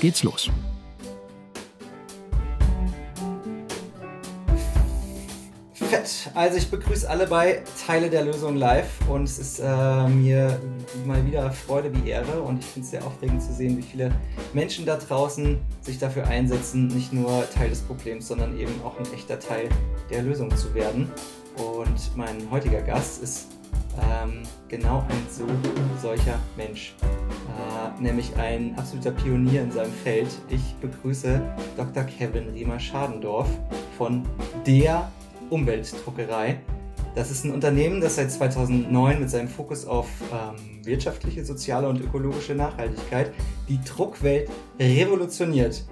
geht's los. Fett. Also ich begrüße alle bei Teile der Lösung live und es ist äh, mir mal wieder Freude wie Ehre und ich finde es sehr aufregend zu sehen, wie viele Menschen da draußen sich dafür einsetzen, nicht nur Teil des Problems, sondern eben auch ein echter Teil der Lösung zu werden. Und mein heutiger Gast ist ähm, genau ein so solcher Mensch, äh, nämlich ein absoluter Pionier in seinem Feld. Ich begrüße Dr. Kevin Riemer-Schadendorf von der Umweltdruckerei. Das ist ein Unternehmen, das seit 2009 mit seinem Fokus auf ähm, wirtschaftliche, soziale und ökologische Nachhaltigkeit die Druckwelt revolutioniert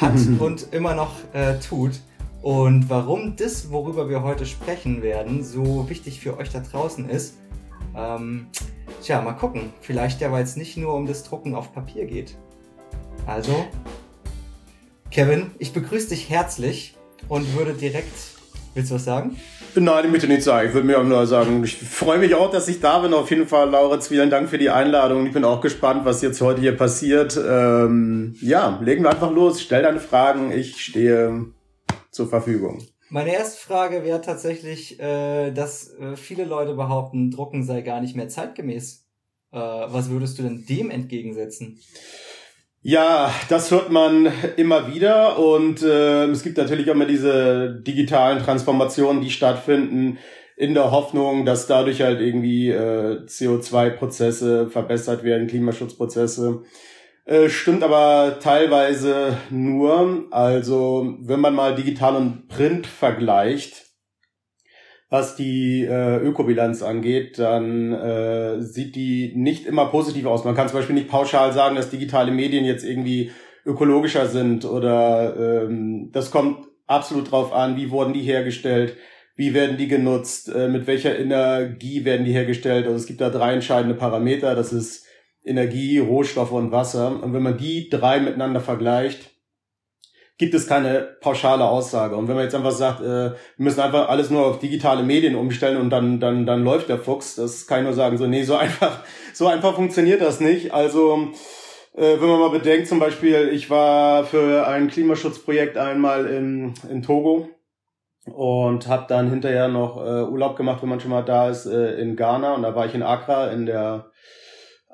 hat und immer noch äh, tut. Und warum das, worüber wir heute sprechen werden, so wichtig für euch da draußen ist, ähm, tja, mal gucken. Vielleicht ja, weil es nicht nur um das Drucken auf Papier geht. Also, Kevin, ich begrüße dich herzlich und würde direkt Willst du was sagen? Nein, ich möchte nichts sagen. Ich würde mir auch nur sagen, ich freue mich auch, dass ich da bin. Auf jeden Fall, Lauritz, vielen Dank für die Einladung. Ich bin auch gespannt, was jetzt heute hier passiert. Ähm, ja, legen wir einfach los. Stell deine Fragen. Ich stehe zur Verfügung. Meine erste Frage wäre tatsächlich, äh, dass äh, viele Leute behaupten, Drucken sei gar nicht mehr zeitgemäß. Äh, was würdest du denn dem entgegensetzen? Ja, das hört man immer wieder und äh, es gibt natürlich auch immer diese digitalen Transformationen, die stattfinden, in der Hoffnung, dass dadurch halt irgendwie äh, CO2-Prozesse verbessert werden, Klimaschutzprozesse. Äh, stimmt aber teilweise nur. Also wenn man mal digital und Print vergleicht, was die äh, Ökobilanz angeht, dann äh, sieht die nicht immer positiv aus. Man kann zum Beispiel nicht pauschal sagen, dass digitale Medien jetzt irgendwie ökologischer sind oder ähm, das kommt absolut drauf an, wie wurden die hergestellt, wie werden die genutzt, äh, mit welcher Energie werden die hergestellt. Also es gibt da drei entscheidende Parameter, das ist Energie, Rohstoffe und Wasser. Und wenn man die drei miteinander vergleicht, gibt es keine pauschale Aussage. Und wenn man jetzt einfach sagt, äh, wir müssen einfach alles nur auf digitale Medien umstellen und dann, dann, dann läuft der Fuchs, das kann ich nur sagen, so, nee, so einfach, so einfach funktioniert das nicht. Also, äh, wenn man mal bedenkt, zum Beispiel, ich war für ein Klimaschutzprojekt einmal in, in Togo und habe dann hinterher noch äh, Urlaub gemacht, wenn man schon mal da ist, äh, in Ghana. Und da war ich in Accra in der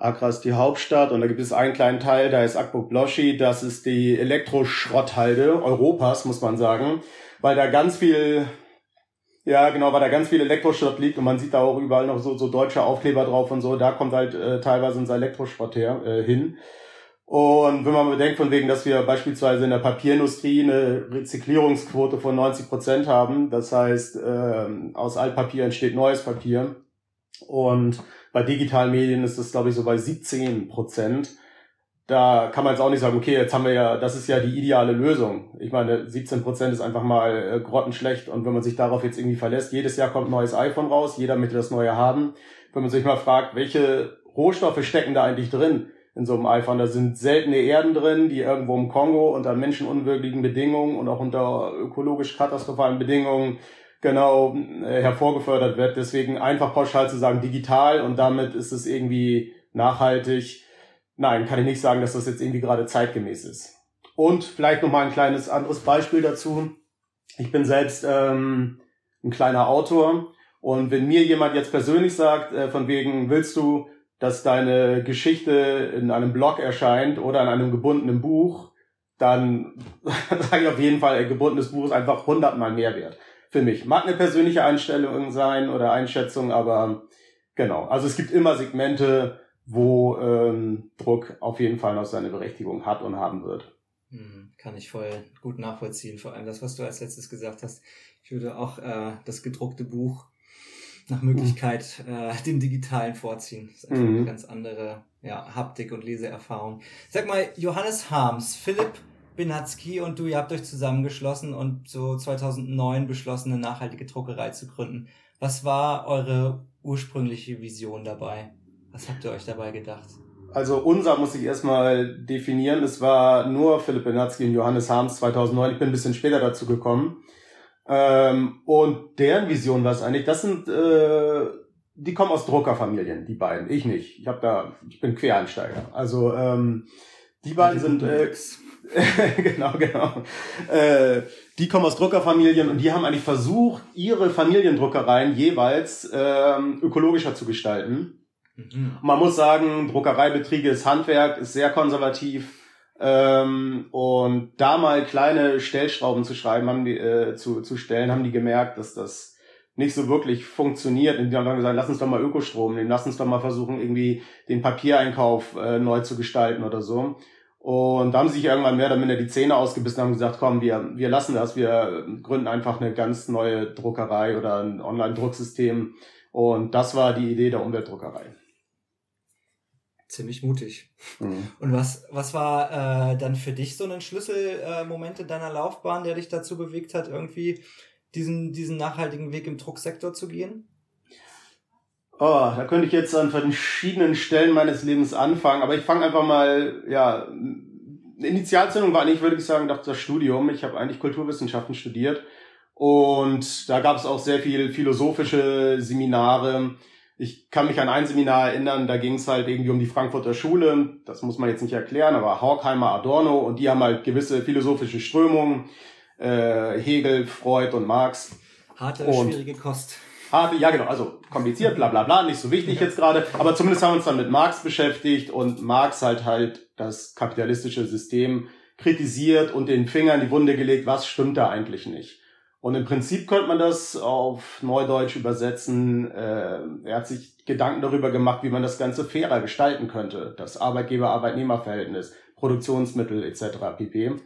Accra ist die Hauptstadt. Und da gibt es einen kleinen Teil, da ist Akbuk Bloshi, das ist die Elektroschrotthalde Europas, muss man sagen, weil da ganz viel, ja genau, weil da ganz viel Elektroschrott liegt. Und man sieht da auch überall noch so, so deutsche Aufkleber drauf und so, da kommt halt äh, teilweise unser Elektroschrott her, äh, hin. Und wenn man bedenkt von wegen, dass wir beispielsweise in der Papierindustrie eine Rezyklierungsquote von 90 Prozent haben, das heißt, äh, aus Altpapier entsteht neues Papier. Und bei digitalen Medien ist das, glaube ich, so bei 17 Prozent. Da kann man jetzt auch nicht sagen, okay, jetzt haben wir ja, das ist ja die ideale Lösung. Ich meine, 17 Prozent ist einfach mal äh, grottenschlecht. Und wenn man sich darauf jetzt irgendwie verlässt, jedes Jahr kommt ein neues iPhone raus, jeder möchte das neue haben. Wenn man sich mal fragt, welche Rohstoffe stecken da eigentlich drin in so einem iPhone? Da sind seltene Erden drin, die irgendwo im Kongo unter menschenunwürdigen Bedingungen und auch unter ökologisch katastrophalen Bedingungen genau äh, hervorgefördert wird. Deswegen einfach pauschal zu sagen digital und damit ist es irgendwie nachhaltig. Nein, kann ich nicht sagen, dass das jetzt irgendwie gerade zeitgemäß ist. Und vielleicht noch mal ein kleines anderes Beispiel dazu. Ich bin selbst ähm, ein kleiner Autor und wenn mir jemand jetzt persönlich sagt, äh, von wegen willst du, dass deine Geschichte in einem Blog erscheint oder in einem gebundenen Buch, dann sage ich auf jeden Fall, ein gebundenes Buch ist einfach hundertmal mehr wert für mich. Mag eine persönliche Einstellung sein oder Einschätzung, aber genau. Also es gibt immer Segmente, wo ähm, Druck auf jeden Fall noch seine Berechtigung hat und haben wird. Hm, kann ich voll gut nachvollziehen. Vor allem das, was du als letztes gesagt hast. Ich würde auch äh, das gedruckte Buch nach Möglichkeit äh, dem Digitalen vorziehen. Das ist einfach mhm. eine ganz andere ja, Haptik und Leseerfahrung. Sag mal, Johannes Harms, Philipp Binatzki und du, ihr habt euch zusammengeschlossen und so 2009 beschlossen, eine nachhaltige Druckerei zu gründen. Was war eure ursprüngliche Vision dabei? Was habt ihr euch dabei gedacht? Also unser muss ich erstmal definieren. Es war nur Philipp Benatzky und Johannes Harms 2009. Ich bin ein bisschen später dazu gekommen. Ähm, und deren Vision war es eigentlich, das sind, äh, die kommen aus Druckerfamilien, die beiden. Ich nicht. Ich habe da, ich bin Quereinsteiger. Also ähm, die beiden sind äh, genau, genau. Äh, die kommen aus Druckerfamilien und die haben eigentlich versucht, ihre Familiendruckereien jeweils ähm, ökologischer zu gestalten. Mhm. Man muss sagen, Druckereibetriebe ist Handwerk, ist sehr konservativ. Ähm, und da mal kleine Stellschrauben zu schreiben, haben die, äh, zu, zu stellen, haben die gemerkt, dass das nicht so wirklich funktioniert. Und die haben dann gesagt, lass uns doch mal Ökostrom nehmen, lass uns doch mal versuchen, irgendwie den Papiereinkauf äh, neu zu gestalten oder so. Und da haben sie sich irgendwann mehr oder minder die Zähne ausgebissen und haben gesagt, komm, wir, wir lassen das, wir gründen einfach eine ganz neue Druckerei oder ein Online-Drucksystem. Und das war die Idee der Umweltdruckerei ziemlich mutig. Mhm. Und was, was war äh, dann für dich so ein Schlüsselmoment äh, in deiner Laufbahn, der dich dazu bewegt hat, irgendwie diesen, diesen nachhaltigen Weg im Drucksektor zu gehen? Oh, da könnte ich jetzt an verschiedenen Stellen meines Lebens anfangen, aber ich fange einfach mal, ja, Initialzündung war eigentlich, würde ich sagen, das Studium. Ich habe eigentlich Kulturwissenschaften studiert und da gab es auch sehr viel philosophische Seminare, ich kann mich an ein Seminar erinnern, da ging es halt irgendwie um die Frankfurter Schule, das muss man jetzt nicht erklären, aber Horkheimer, Adorno und die haben halt gewisse philosophische Strömungen, äh, Hegel, Freud und Marx. Harte, und schwierige Kost. Harte, ja genau, also kompliziert, bla bla bla, nicht so wichtig jetzt gerade, aber zumindest haben wir uns dann mit Marx beschäftigt und Marx halt halt das kapitalistische System kritisiert und den Finger in die Wunde gelegt, was stimmt da eigentlich nicht. Und im Prinzip könnte man das auf Neudeutsch übersetzen. Äh, er hat sich Gedanken darüber gemacht, wie man das Ganze fairer gestalten könnte. Das Arbeitgeber-Arbeitnehmer-Verhältnis, Produktionsmittel etc. pp.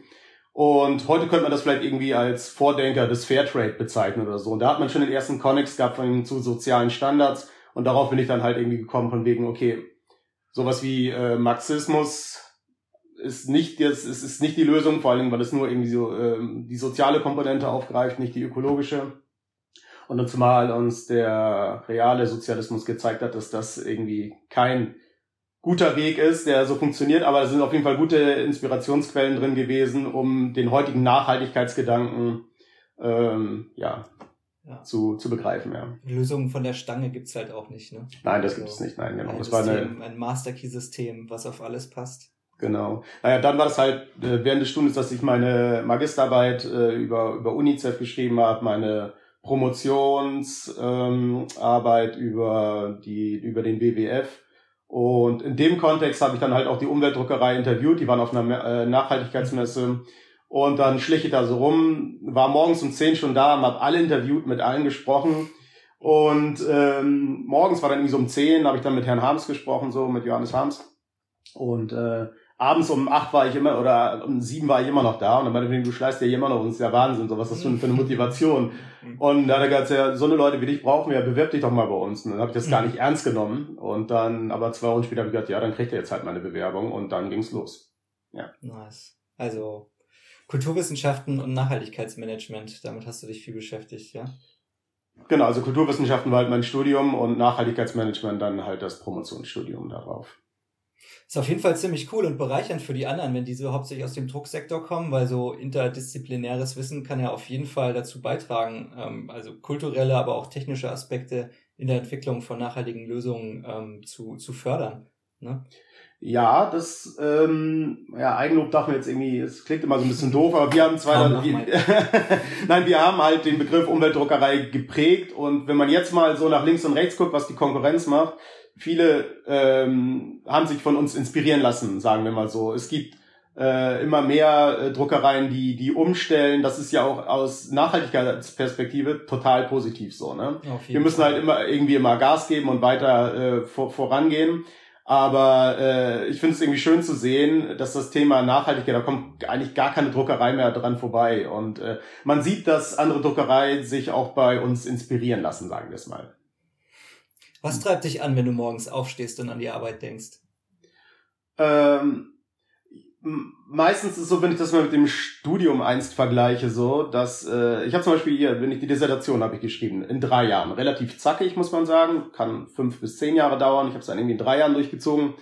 Und heute könnte man das vielleicht irgendwie als Vordenker des Fairtrade bezeichnen oder so. Und da hat man schon den ersten Connex gehabt von zu sozialen Standards. Und darauf bin ich dann halt irgendwie gekommen von wegen, okay, sowas wie äh, Marxismus ist nicht jetzt, es ist nicht die Lösung, vor allem, weil es nur irgendwie so ähm, die soziale Komponente aufgreift, nicht die ökologische. Und dann zumal uns der reale Sozialismus gezeigt hat, dass das irgendwie kein guter Weg ist, der so funktioniert, aber es sind auf jeden Fall gute Inspirationsquellen drin gewesen, um den heutigen Nachhaltigkeitsgedanken ähm, ja, ja. Zu, zu begreifen. Ja. Lösungen von der Stange gibt's halt auch nicht. Ne? Nein, das also gibt es nicht. Nein, genau. Ein das System, war eine, ein Master Key System, was auf alles passt. Genau. Naja, dann war das halt äh, während des Studiums, dass ich meine Magisterarbeit äh, über, über UNICEF geschrieben habe, meine Promotionsarbeit ähm, über, die, über den WWF. Und in dem Kontext habe ich dann halt auch die Umweltdruckerei interviewt, die waren auf einer äh, Nachhaltigkeitsmesse. Und dann schlich ich da so rum, war morgens um zehn schon da, habe alle interviewt, mit allen gesprochen. Und ähm, morgens war dann irgendwie so um zehn, habe ich dann mit Herrn Harms gesprochen, so mit Johannes Harms. Und äh, abends um acht war ich immer oder um sieben war ich immer noch da und dann meinte ich, du schleißt ja immer noch und ist ja Wahnsinn, so was ist das für eine Motivation. Und da hat er gesagt, ja, so eine Leute wie dich brauchen wir, bewirb dich doch mal bei uns. Und dann habe ich das gar nicht ernst genommen und dann, aber zwei Wochen später habe ich gesagt, ja, dann kriegt er jetzt halt meine Bewerbung und dann ging's los. Ja. Nice. Also Kulturwissenschaften und Nachhaltigkeitsmanagement, damit hast du dich viel beschäftigt, ja? Genau, also Kulturwissenschaften war halt mein Studium und Nachhaltigkeitsmanagement dann halt das Promotionsstudium darauf. Ist auf jeden Fall ziemlich cool und bereichernd für die anderen, wenn die so hauptsächlich aus dem Drucksektor kommen, weil so interdisziplinäres Wissen kann ja auf jeden Fall dazu beitragen, ähm, also kulturelle, aber auch technische Aspekte in der Entwicklung von nachhaltigen Lösungen ähm, zu, zu fördern. Ne? Ja, das, ähm, ja, Eigenlob darf man jetzt irgendwie, es klingt immer so ein bisschen doof, aber wir haben zwei, nein, wir haben halt den Begriff Umweltdruckerei geprägt und wenn man jetzt mal so nach links und rechts guckt, was die Konkurrenz macht, viele ähm, haben sich von uns inspirieren lassen, sagen wir mal so. Es gibt äh, immer mehr äh, Druckereien, die die umstellen. Das ist ja auch aus Nachhaltigkeitsperspektive total positiv so. Ne? Wir müssen Fall. halt immer irgendwie immer Gas geben und weiter äh, vor, vorangehen. Aber äh, ich finde es irgendwie schön zu sehen, dass das Thema Nachhaltigkeit, da kommt eigentlich gar keine Druckerei mehr dran vorbei. Und äh, man sieht, dass andere Druckereien sich auch bei uns inspirieren lassen, sagen wir es mal. Was treibt dich an, wenn du morgens aufstehst und an die Arbeit denkst? Ähm, meistens ist es so, wenn ich das mal mit dem Studium einst vergleiche, so, dass äh, ich habe zum Beispiel hier, wenn ich die Dissertation habe ich geschrieben, in drei Jahren. Relativ zackig, muss man sagen. Kann fünf bis zehn Jahre dauern. Ich habe es dann irgendwie in drei Jahren durchgezogen.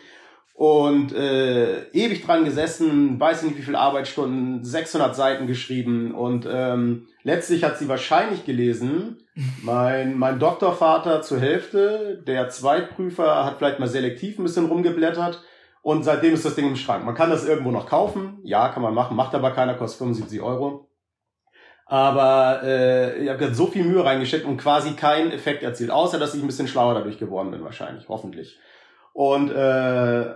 Und äh, ewig dran gesessen, weiß nicht wie viele Arbeitsstunden, 600 Seiten geschrieben und ähm, letztlich hat sie wahrscheinlich gelesen, mein, mein Doktorvater zur Hälfte, der Zweitprüfer hat vielleicht mal selektiv ein bisschen rumgeblättert und seitdem ist das Ding im Schrank. Man kann das irgendwo noch kaufen. Ja, kann man machen, macht aber keiner, kostet 75 Euro. Aber äh, ich habe so viel Mühe reingesteckt und quasi keinen Effekt erzielt, außer dass ich ein bisschen schlauer dadurch geworden bin, wahrscheinlich, hoffentlich. Und äh,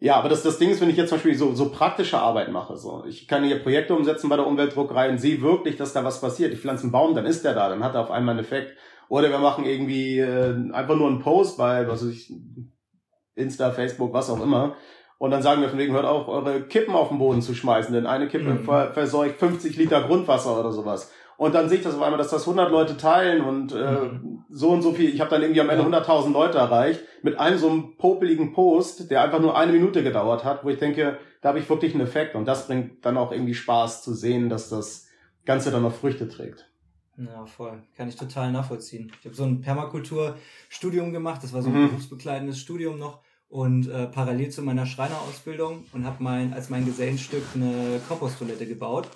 ja, aber das, das Ding ist, wenn ich jetzt zum Beispiel so, so praktische Arbeit mache, so ich kann hier Projekte umsetzen bei der Umweltdruckerei und sehe wirklich, dass da was passiert. Ich pflanze einen Baum, dann ist der da, dann hat er auf einmal einen Effekt. Oder wir machen irgendwie äh, einfach nur einen Post bei, was weiß ich, Insta, Facebook, was auch immer. Und dann sagen wir von wegen, hört auf, eure Kippen auf den Boden zu schmeißen, denn eine Kippe mhm. verseucht 50 Liter Grundwasser oder sowas. Und dann sehe ich das auf einmal, dass das 100 Leute teilen und äh, mhm. so und so viel. Ich habe dann irgendwie am Ende 100.000 Leute erreicht mit einem so einem popeligen Post, der einfach nur eine Minute gedauert hat, wo ich denke, da habe ich wirklich einen Effekt. Und das bringt dann auch irgendwie Spaß zu sehen, dass das Ganze dann noch Früchte trägt. Ja, voll. Kann ich total nachvollziehen. Ich habe so ein Permakulturstudium gemacht. Das war so ein mhm. berufsbegleitendes Studium noch und äh, parallel zu meiner Schreinerausbildung und habe mein als mein Gesellenstück eine Komposttoilette gebaut,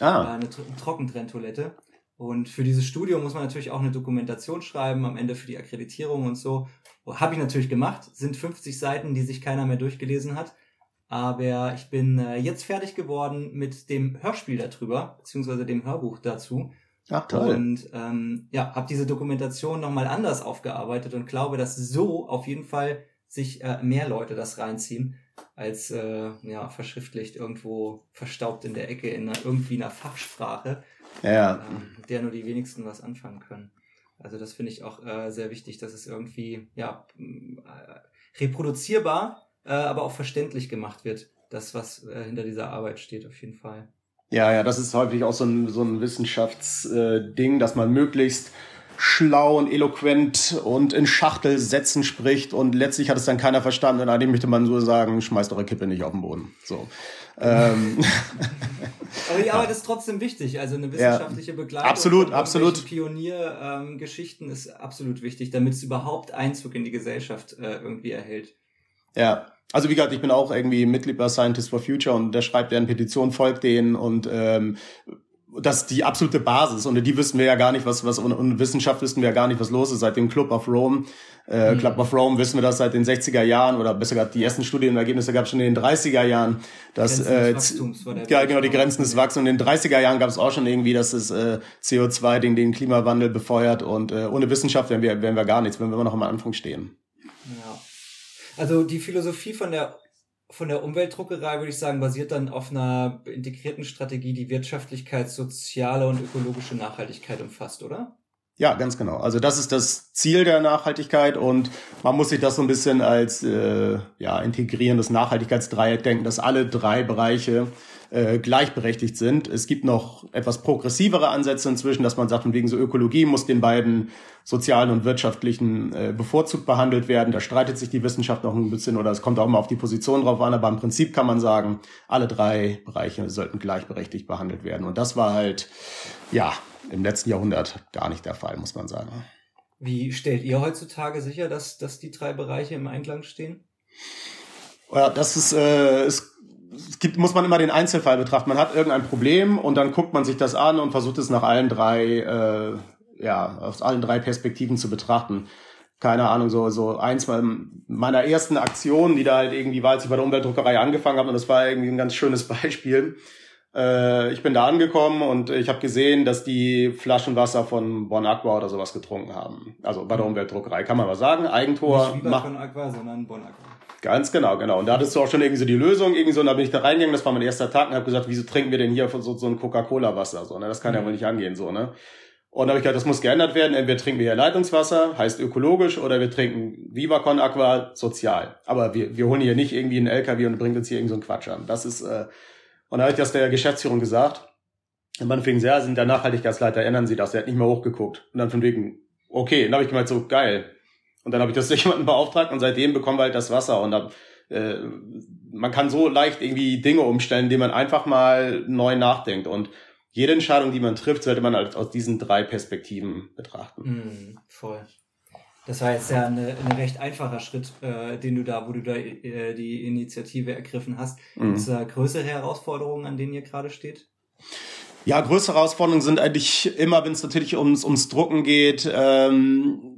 ah. äh, eine Trockentrenntoilette. Und für dieses Studium muss man natürlich auch eine Dokumentation schreiben, am Ende für die Akkreditierung und so. Habe ich natürlich gemacht, sind 50 Seiten, die sich keiner mehr durchgelesen hat. Aber ich bin äh, jetzt fertig geworden mit dem Hörspiel darüber, beziehungsweise dem Hörbuch dazu. Ach, toll. Und ähm, ja, habe diese Dokumentation nochmal anders aufgearbeitet und glaube, dass so auf jeden Fall sich äh, mehr Leute das reinziehen, als äh, ja, verschriftlicht irgendwo verstaubt in der Ecke in einer, irgendwie einer Fachsprache, ja. äh, der nur die wenigsten was anfangen können. Also das finde ich auch äh, sehr wichtig, dass es irgendwie ja äh, reproduzierbar, äh, aber auch verständlich gemacht wird, das, was äh, hinter dieser Arbeit steht, auf jeden Fall. Ja, ja, das ist häufig auch so ein, so ein Wissenschaftsding, dass man möglichst schlau und eloquent und in Schachtelsätzen spricht und letztlich hat es dann keiner verstanden und eigentlich möchte man so sagen, schmeißt eure Kippe nicht auf den Boden. So. ähm. Aber die Arbeit ja. ist trotzdem wichtig, also eine wissenschaftliche Begleitung. Absolut, absolut. Pioniergeschichten ähm, ist absolut wichtig, damit es überhaupt Einzug in die Gesellschaft äh, irgendwie erhält. Ja, also wie gesagt, ich bin auch irgendwie Mitglied bei Scientists for Future und der schreibt deren Petition, folgt denen und ähm, das ist die absolute Basis. Und die wissen wir ja gar nicht, was, was, und Wissenschaft wissen wir ja gar nicht, was los ist. Seit dem Club of Rome, äh, mhm. Club of Rome wissen wir das seit den 60er Jahren oder besser gesagt, die ersten Studienergebnisse gab es schon in den 30er Jahren. Dass, äh, ja, genau, die Grenzen des Wachstums. in den 30er Jahren gab es auch schon irgendwie, dass das äh, CO2 den, den Klimawandel befeuert und äh, ohne Wissenschaft wären wir, wären wir gar nichts, wenn wir immer noch am Anfang stehen. Ja. Also die Philosophie von der von der Umweltdruckerei, würde ich sagen, basiert dann auf einer integrierten Strategie, die Wirtschaftlichkeit, soziale und ökologische Nachhaltigkeit umfasst, oder? Ja, ganz genau. Also das ist das Ziel der Nachhaltigkeit und man muss sich das so ein bisschen als äh, ja, integrierendes Nachhaltigkeitsdreieck denken, dass alle drei Bereiche äh, gleichberechtigt sind. Es gibt noch etwas progressivere Ansätze inzwischen, dass man sagt, von wegen so Ökologie muss den beiden sozialen und wirtschaftlichen äh, bevorzugt behandelt werden. Da streitet sich die Wissenschaft noch ein bisschen oder es kommt auch immer auf die Position drauf an, aber im Prinzip kann man sagen, alle drei Bereiche sollten gleichberechtigt behandelt werden. Und das war halt, ja, im letzten Jahrhundert gar nicht der Fall, muss man sagen. Wie stellt ihr heutzutage sicher, dass, dass die drei Bereiche im Einklang stehen? Ja, das ist, äh, es gibt, muss man immer den Einzelfall betrachten. Man hat irgendein Problem und dann guckt man sich das an und versucht es nach allen drei, äh, ja, aus allen drei Perspektiven zu betrachten. Keine Ahnung, so, so eins meiner ersten Aktionen, die da halt irgendwie war, als ich bei der Umweltdruckerei angefangen habe, und das war irgendwie ein ganz schönes Beispiel äh, ich bin da angekommen und ich habe gesehen, dass die Flaschenwasser von Bon Aqua oder sowas getrunken haben. Also bei der mhm. Umweltdruckerei kann man was sagen. Eigentor. Nicht Bon Aqua, sondern Bon Aqua. Ganz genau, genau. Und da hattest du auch schon irgendwie so die Lösung, irgendwie so, und da bin ich da reingegangen, das war mein erster Tag und habe gesagt, wieso trinken wir denn hier so, so ein Coca-Cola-Wasser? So, ne? Das kann mhm. ja wohl nicht angehen, so, ne? Und da habe ich gesagt, das muss geändert werden. Entweder trinken wir hier Leitungswasser, heißt ökologisch, oder wir trinken Viva Con Aqua, sozial. Aber wir, wir holen hier nicht irgendwie einen LKW und bringt uns hier irgend so einen Quatsch an. Das ist, äh, und da habe ich das der Geschäftsführung gesagt. Und man fing sehr, sind der Nachhaltigkeitsleiter, erinnern Sie das? Der hat nicht mehr hochgeguckt. Und dann von wegen, okay, dann habe ich gemeint, so geil. Und dann habe ich das durch jemanden beauftragt und seitdem bekommen wir halt das Wasser und dann, äh, man kann so leicht irgendwie Dinge umstellen, indem man einfach mal neu nachdenkt und jede Entscheidung, die man trifft, sollte man halt aus diesen drei Perspektiven betrachten. Mm, voll. Das war jetzt ja ein recht einfacher Schritt, äh, den du da, wo du da äh, die Initiative ergriffen hast. Mhm. Gibt es da größere Herausforderungen, an denen ihr gerade steht? Ja, größere Herausforderungen sind eigentlich immer, wenn es natürlich ums, ums Drucken geht. Ähm,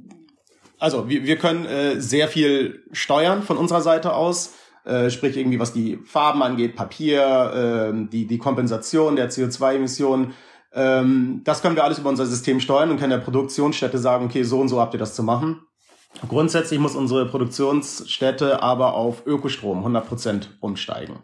also wir, wir können äh, sehr viel steuern von unserer Seite aus. Äh, sprich irgendwie was die Farben angeht, Papier, äh, die, die Kompensation der CO2-Emissionen. Ähm, das können wir alles über unser System steuern und können der Produktionsstätte sagen, okay, so und so habt ihr das zu machen. Grundsätzlich muss unsere Produktionsstätte aber auf Ökostrom 100% umsteigen.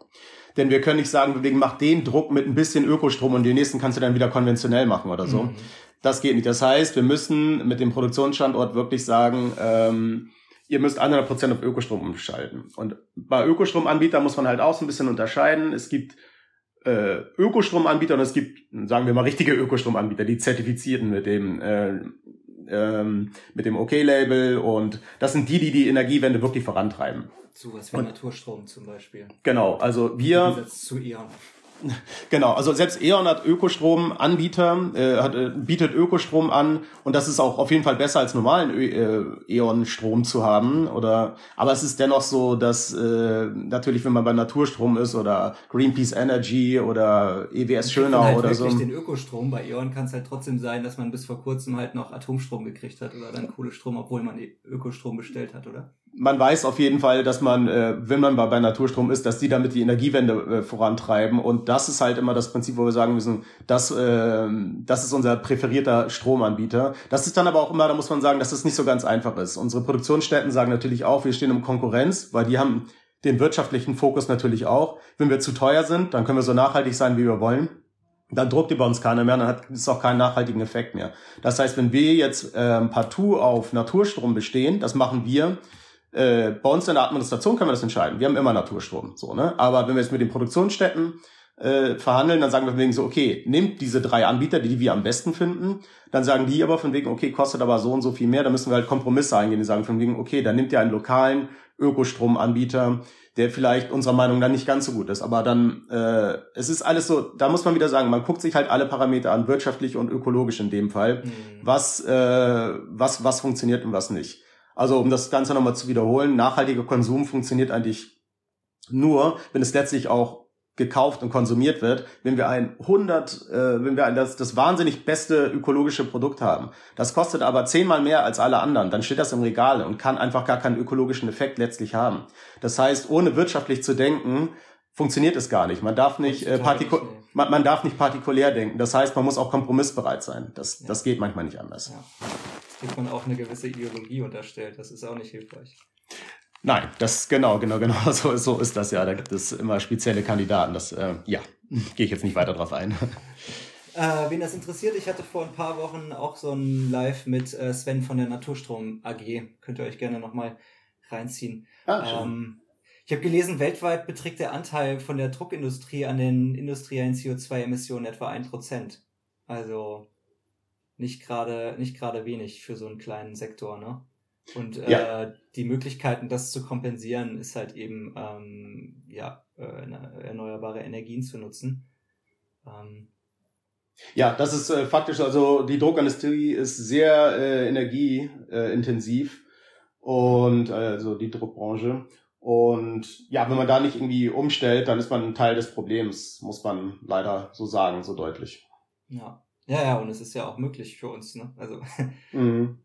Denn wir können nicht sagen, wegen mach den Druck mit ein bisschen Ökostrom und den nächsten kannst du dann wieder konventionell machen oder so. Mhm. Das geht nicht. Das heißt, wir müssen mit dem Produktionsstandort wirklich sagen, ähm, ihr müsst 100% auf Ökostrom umschalten. Und bei Ökostromanbietern muss man halt auch so ein bisschen unterscheiden. Es gibt äh, Ökostromanbieter und es gibt, sagen wir mal, richtige Ökostromanbieter, die zertifizierten mit dem äh, ähm, mit dem OK-Label und das sind die, die die Energiewende wirklich vorantreiben. So was wie und, Naturstrom zum Beispiel. Genau, also wir. zu E.ON. Genau, also selbst E.ON hat Ökostromanbieter, äh, hat, äh, bietet Ökostrom an und das ist auch auf jeden Fall besser als normalen äh, E.ON-Strom zu haben. Oder, aber es ist dennoch so, dass äh, natürlich, wenn man bei Naturstrom ist oder Greenpeace Energy oder EWS Schönau halt oder so. den Ökostrom. Bei E.ON kann es halt trotzdem sein, dass man bis vor kurzem halt noch Atomstrom gekriegt hat oder dann Kohlestrom, obwohl man Ökostrom bestellt hat, oder? Man weiß auf jeden Fall, dass man, äh, wenn man bei, bei Naturstrom ist, dass die damit die Energiewende äh, vorantreiben. Und das ist halt immer das Prinzip, wo wir sagen müssen, das, äh, das ist unser präferierter Stromanbieter. Das ist dann aber auch immer, da muss man sagen, dass das nicht so ganz einfach ist. Unsere Produktionsstätten sagen natürlich auch, wir stehen in Konkurrenz, weil die haben den wirtschaftlichen Fokus natürlich auch. Wenn wir zu teuer sind, dann können wir so nachhaltig sein, wie wir wollen. Dann druckt über uns keiner mehr, dann hat es auch keinen nachhaltigen Effekt mehr. Das heißt, wenn wir jetzt äh, partout auf Naturstrom bestehen, das machen wir, äh, bei uns in der Administration können wir das entscheiden. Wir haben immer Naturstrom, so ne. Aber wenn wir jetzt mit den Produktionsstätten äh, verhandeln, dann sagen wir von wegen so, okay, nehmt diese drei Anbieter, die, die wir am besten finden. Dann sagen die aber von wegen, okay, kostet aber so und so viel mehr. Da müssen wir halt Kompromisse eingehen. Die sagen von wegen, okay, dann nimmt ihr einen lokalen Ökostromanbieter, der vielleicht unserer Meinung nach nicht ganz so gut ist. Aber dann, äh, es ist alles so, da muss man wieder sagen, man guckt sich halt alle Parameter an, wirtschaftlich und ökologisch in dem Fall, mhm. was, äh, was, was funktioniert und was nicht. Also um das Ganze nochmal zu wiederholen, nachhaltiger Konsum funktioniert eigentlich nur, wenn es letztlich auch gekauft und konsumiert wird, wenn wir ein 100, äh, wenn wir ein, das, das wahnsinnig beste ökologische Produkt haben. Das kostet aber zehnmal mehr als alle anderen. Dann steht das im Regal und kann einfach gar keinen ökologischen Effekt letztlich haben. Das heißt, ohne wirtschaftlich zu denken, funktioniert es gar nicht. Man darf nicht, äh, partiku man, man darf nicht partikulär denken. Das heißt, man muss auch kompromissbereit sein. Das, ja. das geht manchmal nicht anders. Ja kriegt man auch eine gewisse Ideologie unterstellt. Das ist auch nicht hilfreich. Nein, das genau, genau, genau, so, so ist das ja. Da gibt es immer spezielle Kandidaten. Das, äh, ja, gehe ich jetzt nicht weiter drauf ein. Äh, wen das interessiert, ich hatte vor ein paar Wochen auch so ein Live mit äh, Sven von der Naturstrom AG. Könnt ihr euch gerne nochmal reinziehen. Ah, ähm, ich habe gelesen, weltweit beträgt der Anteil von der Druckindustrie an den industriellen CO2-Emissionen etwa ein Prozent. Also nicht gerade nicht gerade wenig für so einen kleinen Sektor, ne? Und äh, ja. die Möglichkeiten, das zu kompensieren, ist halt eben ähm, ja äh, erneuerbare Energien zu nutzen. Ähm, ja, das ist äh, faktisch, also die Druckindustrie ist sehr äh, energieintensiv und also die Druckbranche. Und ja, wenn man da nicht irgendwie umstellt, dann ist man ein Teil des Problems, muss man leider so sagen, so deutlich. Ja. Ja, ja, und es ist ja auch möglich für uns, ne? Also. Mhm.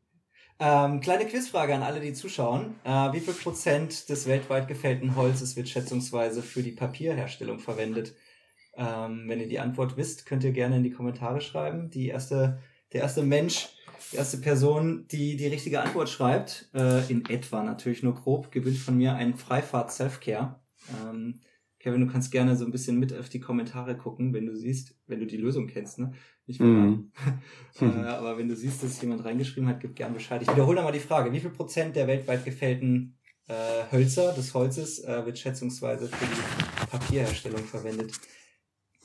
ähm, kleine Quizfrage an alle, die zuschauen. Äh, wie viel Prozent des weltweit gefällten Holzes wird schätzungsweise für die Papierherstellung verwendet? Ähm, wenn ihr die Antwort wisst, könnt ihr gerne in die Kommentare schreiben. Die erste, der erste Mensch, die erste Person, die die richtige Antwort schreibt, äh, in etwa natürlich nur grob, gewinnt von mir einen Freifahrt Selfcare. Ähm, Kevin, du kannst gerne so ein bisschen mit auf die Kommentare gucken, wenn du siehst, wenn du die Lösung kennst, ne? Nicht mehr. Mhm. äh, aber wenn du siehst, dass jemand reingeschrieben hat, gib gern Bescheid. Ich wiederhole nochmal die Frage. Wie viel Prozent der weltweit gefällten äh, Hölzer, des Holzes, äh, wird schätzungsweise für die Papierherstellung verwendet?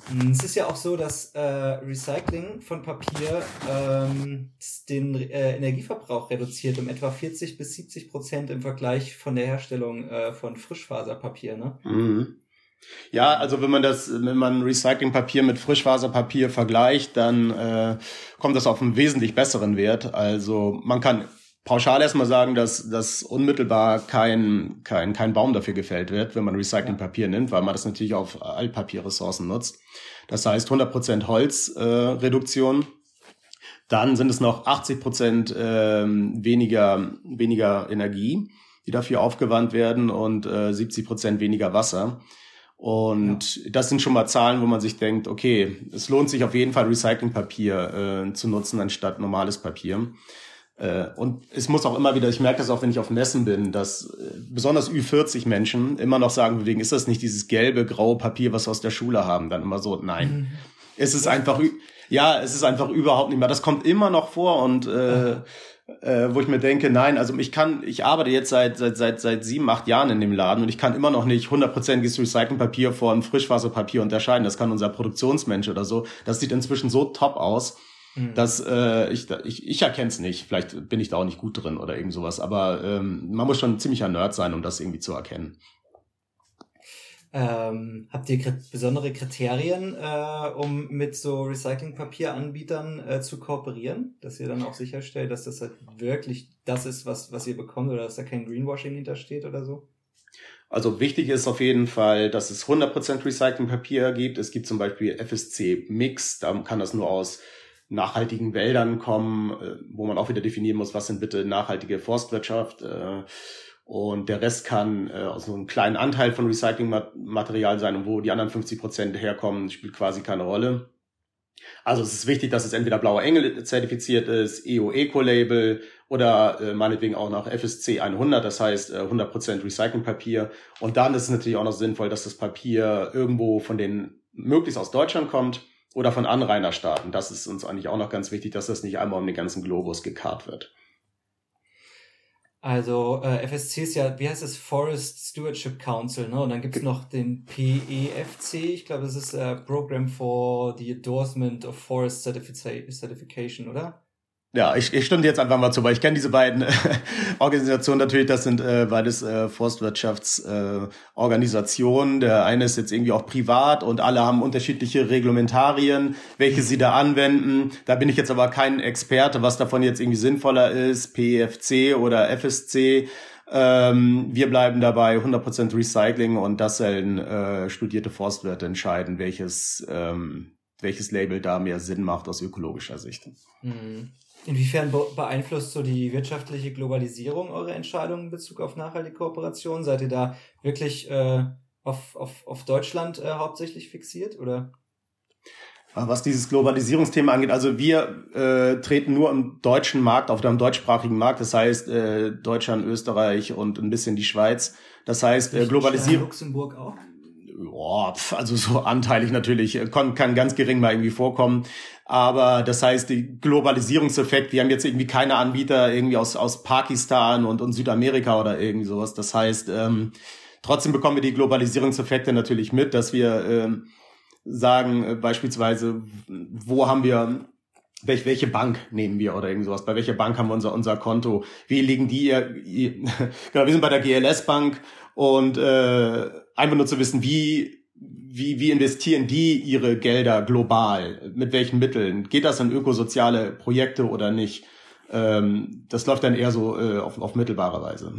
Hm, es ist ja auch so, dass äh, Recycling von Papier ähm, den äh, Energieverbrauch reduziert um etwa 40 bis 70 Prozent im Vergleich von der Herstellung äh, von Frischfaserpapier. Ne? Mhm. Ja, also wenn man das, wenn man Recyclingpapier mit Frischfaserpapier vergleicht, dann äh, kommt das auf einen wesentlich besseren Wert. Also man kann pauschal erstmal sagen, dass, dass unmittelbar kein, kein, kein Baum dafür gefällt wird, wenn man Recyclingpapier nimmt, weil man das natürlich auf Altpapierressourcen nutzt. Das heißt 100% Holzreduktion. Äh, Dann sind es noch 80% äh, weniger, weniger Energie, die dafür aufgewandt werden und äh, 70% weniger Wasser. Und ja. das sind schon mal Zahlen, wo man sich denkt, okay, es lohnt sich auf jeden Fall Recyclingpapier äh, zu nutzen anstatt normales Papier. Äh, und es muss auch immer wieder, ich merke das auch, wenn ich auf Messen bin, dass äh, besonders Ü40 Menschen immer noch sagen, wegen ist das nicht dieses gelbe, graue Papier, was wir aus der Schule haben? Dann immer so, nein. Mhm. Es ist einfach, ja, es ist einfach überhaupt nicht mehr. Das kommt immer noch vor und äh, äh, wo ich mir denke, nein, also ich kann, ich arbeite jetzt seit seit seit seit sieben, acht Jahren in dem Laden und ich kann immer noch nicht hundertprozentiges Recyclingpapier von Frischwasserpapier unterscheiden. Das kann unser Produktionsmensch oder so. Das sieht inzwischen so top aus Mhm. Das, äh, ich, ich, ich erkenne es nicht. Vielleicht bin ich da auch nicht gut drin oder irgend sowas. Aber ähm, man muss schon ein ziemlicher Nerd sein, um das irgendwie zu erkennen. Ähm, habt ihr besondere Kriterien, äh, um mit so Recyclingpapieranbietern äh, zu kooperieren, dass ihr dann auch sicherstellt, dass das halt wirklich das ist, was, was ihr bekommt oder dass da kein Greenwashing hintersteht oder so? Also wichtig ist auf jeden Fall, dass es 100% Recyclingpapier gibt. Es gibt zum Beispiel FSC Mix, da kann das nur aus nachhaltigen Wäldern kommen, äh, wo man auch wieder definieren muss, was sind bitte nachhaltige Forstwirtschaft. Äh, und der Rest kann äh, aus so einem kleinen Anteil von Recyclingmaterial sein und wo die anderen 50 Prozent herkommen, spielt quasi keine Rolle. Also es ist wichtig, dass es entweder Blauer Engel zertifiziert ist, EO Eco-Label oder äh, meinetwegen auch noch FSC 100, das heißt äh, 100% Recyclingpapier. Und dann ist es natürlich auch noch sinnvoll, dass das Papier irgendwo von den möglichst aus Deutschland kommt oder von Anrainerstaaten. Das ist uns eigentlich auch noch ganz wichtig, dass das nicht einmal um den ganzen Globus gekarrt wird. Also äh, FSC ist ja, wie heißt es, Forest Stewardship Council, ne? Und dann gibt's noch den PEFC, ich glaube, das ist äh, Program for the Endorsement of Forest Certification, oder? Ja, ich, ich stimme jetzt einfach mal zu, weil ich kenne diese beiden äh, Organisationen natürlich, das sind äh, beides äh, Forstwirtschaftsorganisationen. Äh, Der eine ist jetzt irgendwie auch privat und alle haben unterschiedliche Reglementarien, welche sie da anwenden. Da bin ich jetzt aber kein Experte, was davon jetzt irgendwie sinnvoller ist, PFC oder FSC. Ähm, wir bleiben dabei 100% Recycling und das sollen äh, studierte Forstwirte entscheiden, welches, ähm, welches Label da mehr Sinn macht aus ökologischer Sicht. Mhm. Inwiefern beeinflusst so die wirtschaftliche Globalisierung eure Entscheidungen in Bezug auf nachhaltige Kooperation? Seid ihr da wirklich äh, auf, auf, auf Deutschland äh, hauptsächlich fixiert oder? Was dieses Globalisierungsthema angeht, also wir äh, treten nur im deutschen Markt, auf dem deutschsprachigen Markt, das heißt äh, Deutschland, Österreich und ein bisschen die Schweiz. Das heißt, äh, Globalisierung. Luxemburg auch? Ja, also so anteilig natürlich, äh, kann, kann ganz gering mal irgendwie vorkommen. Aber das heißt, die Globalisierungseffekt, wir haben jetzt irgendwie keine Anbieter irgendwie aus, aus Pakistan und, und Südamerika oder irgendwie sowas. Das heißt, ähm, trotzdem bekommen wir die Globalisierungseffekte natürlich mit, dass wir ähm, sagen, äh, beispielsweise, wo haben wir welche, welche Bank nehmen wir oder irgend sowas? Bei welcher Bank haben wir unser, unser Konto? Wie liegen die? Ihr, ihr, genau, wir sind bei der GLS Bank und äh, einfach nur zu wissen, wie, wie, wie investieren die ihre Gelder global? Mit welchen Mitteln? Geht das in ökosoziale Projekte oder nicht? Ähm, das läuft dann eher so äh, auf, auf mittelbare Weise.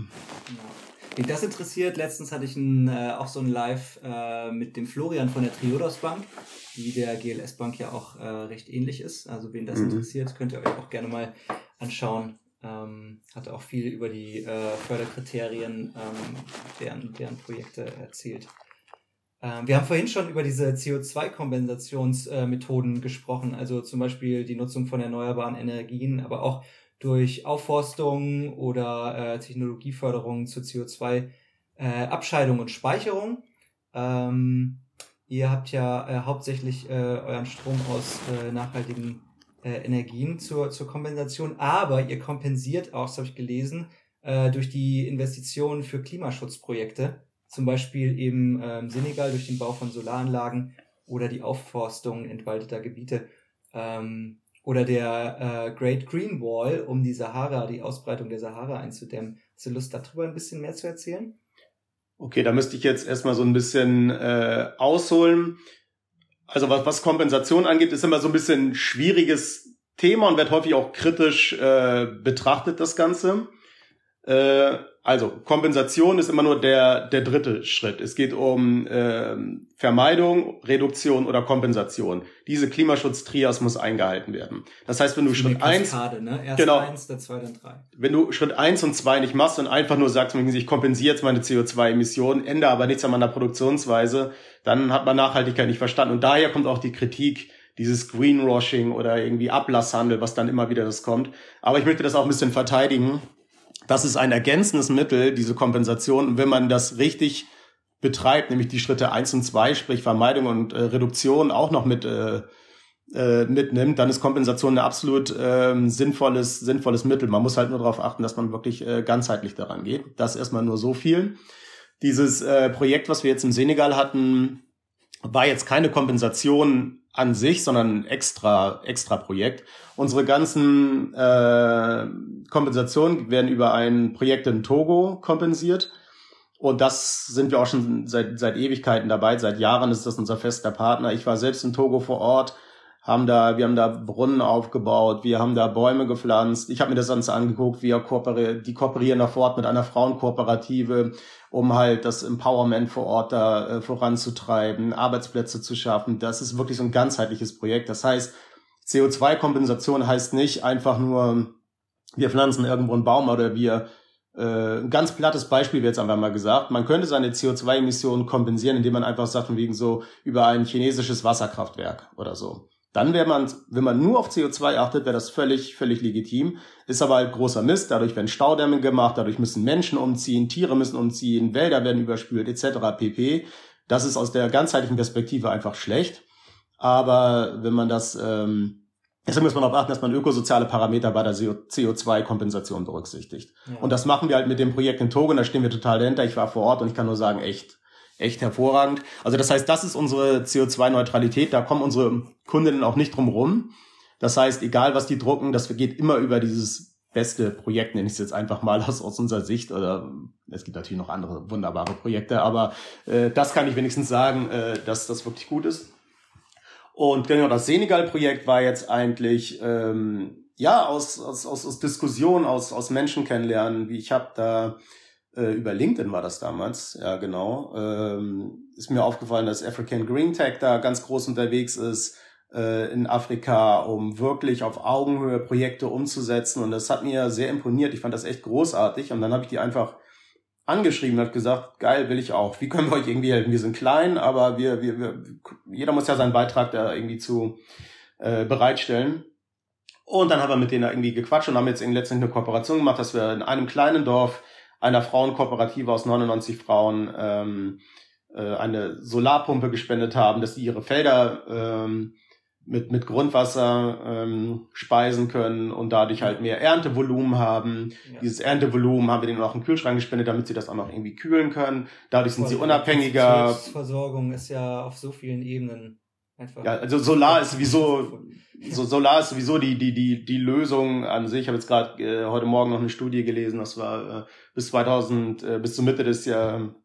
Wen das interessiert, letztens hatte ich ein, äh, auch so ein Live äh, mit dem Florian von der Triodos Bank, die der GLS Bank ja auch äh, recht ähnlich ist. Also wen das mhm. interessiert, könnt ihr euch auch gerne mal anschauen. Ähm, hatte auch viel über die äh, Förderkriterien ähm, deren, deren Projekte erzählt. Ähm, wir haben vorhin schon über diese CO2-Kompensationsmethoden äh, gesprochen, also zum Beispiel die Nutzung von erneuerbaren Energien, aber auch durch Aufforstung oder äh, Technologieförderung zur CO2-Abscheidung äh, und Speicherung. Ähm, ihr habt ja äh, hauptsächlich euren Strom aus nachhaltigen Energien zur, zur Kompensation, aber ihr kompensiert auch, das habe ich gelesen, durch die Investitionen für Klimaschutzprojekte, zum Beispiel eben ähm, Senegal durch den Bau von Solaranlagen oder die Aufforstung entwaldeter Gebiete ähm, oder der äh, Great Green Wall, um die Sahara, die Ausbreitung der Sahara einzudämmen. Hast du Lust darüber ein bisschen mehr zu erzählen? Okay, da müsste ich jetzt erstmal so ein bisschen äh, ausholen. Also was, was Kompensation angeht, ist immer so ein bisschen schwieriges Thema und wird häufig auch kritisch äh, betrachtet, das Ganze. Äh, also Kompensation ist immer nur der, der dritte Schritt. Es geht um äh, Vermeidung, Reduktion oder Kompensation. Diese Klimaschutztrias muss eingehalten werden. Das heißt, wenn du Schritt eins, ne? Erst genau, eins, dann zwei, dann drei. Wenn du Schritt eins und zwei nicht machst und einfach nur sagst, ich kompensiere jetzt meine CO2-Emissionen, ändere aber nichts an meiner Produktionsweise, dann hat man Nachhaltigkeit nicht verstanden. Und daher kommt auch die Kritik, dieses Greenwashing oder irgendwie Ablasshandel, was dann immer wieder das kommt. Aber ich möchte das auch ein bisschen verteidigen das ist ein ergänzendes Mittel, diese Kompensation. Und wenn man das richtig betreibt, nämlich die Schritte eins und zwei, sprich Vermeidung und äh, Reduktion auch noch mit äh, äh, mitnimmt, dann ist Kompensation ein absolut äh, sinnvolles, sinnvolles Mittel. Man muss halt nur darauf achten, dass man wirklich äh, ganzheitlich daran geht. Das erstmal nur so viel. Dieses äh, Projekt, was wir jetzt im Senegal hatten, war jetzt keine Kompensation an sich, sondern ein extra, extra Projekt. Unsere ganzen äh, Kompensationen werden über ein Projekt in Togo kompensiert. Und das sind wir auch schon seit, seit Ewigkeiten dabei. Seit Jahren ist das unser fester Partner. Ich war selbst in Togo vor Ort, haben da, wir haben da Brunnen aufgebaut, wir haben da Bäume gepflanzt. Ich habe mir das Ganze angeguckt, wir kooperieren, die kooperieren da vor Ort mit einer Frauenkooperative um halt das Empowerment vor Ort da äh, voranzutreiben, Arbeitsplätze zu schaffen. Das ist wirklich so ein ganzheitliches Projekt. Das heißt, CO2-Kompensation heißt nicht einfach nur, wir pflanzen irgendwo einen Baum oder wir äh, ein ganz plattes Beispiel wird jetzt einfach mal gesagt. Man könnte seine CO2-Emissionen kompensieren, indem man einfach sagt, wegen so über ein chinesisches Wasserkraftwerk oder so. Dann wäre man, wenn man nur auf CO2 achtet, wäre das völlig, völlig legitim. Ist aber halt großer Mist. Dadurch werden Staudämme gemacht, dadurch müssen Menschen umziehen, Tiere müssen umziehen, Wälder werden überspült, etc. pp. Das ist aus der ganzheitlichen Perspektive einfach schlecht. Aber wenn man das, ähm, deswegen muss man darauf achten, dass man ökosoziale Parameter bei der CO2-Kompensation berücksichtigt. Ja. Und das machen wir halt mit dem Projekt in Togo, und da stehen wir total dahinter. Ich war vor Ort und ich kann nur sagen, echt, echt hervorragend. Also das heißt, das ist unsere CO2-Neutralität. Da kommen unsere Kundinnen auch nicht drum rum. Das heißt, egal was die drucken, das geht immer über dieses beste Projekt, nenne ich es jetzt einfach mal aus, aus unserer Sicht. Oder es gibt natürlich noch andere wunderbare Projekte, aber äh, das kann ich wenigstens sagen, äh, dass das wirklich gut ist. Und genau, das Senegal-Projekt war jetzt eigentlich ähm, ja aus, aus, aus, aus Diskussion, aus, aus Menschen kennenlernen. Wie ich habe da äh, über LinkedIn war das damals, ja genau, ähm, ist mir aufgefallen, dass African Green Tech da ganz groß unterwegs ist äh, in Afrika, um wirklich auf Augenhöhe Projekte umzusetzen. Und das hat mir sehr imponiert. Ich fand das echt großartig. Und dann habe ich die einfach angeschrieben und habe gesagt, geil, will ich auch. Wie können wir euch irgendwie helfen? Wir sind klein, aber wir, wir, wir jeder muss ja seinen Beitrag da irgendwie zu äh, bereitstellen. Und dann haben wir mit denen irgendwie gequatscht und haben jetzt letztendlich eine Kooperation gemacht, dass wir in einem kleinen Dorf einer Frauenkooperative aus 99 Frauen ähm, äh, eine Solarpumpe gespendet haben, dass sie ihre Felder ähm, mit, mit Grundwasser ähm, speisen können und dadurch halt mehr Erntevolumen haben. Ja. Dieses Erntevolumen haben wir denen auch einen Kühlschrank gespendet, damit sie das auch noch irgendwie kühlen können. Dadurch sind Voll, sie unabhängiger. Versorgung ist ja auf so vielen Ebenen einfach. Ja, also Solar ist sowieso so Solar ist sowieso die die die die Lösung an sich. Ich habe jetzt gerade äh, heute Morgen noch eine Studie gelesen, das war äh, bis 2000 äh, bis zur Mitte des Jahr,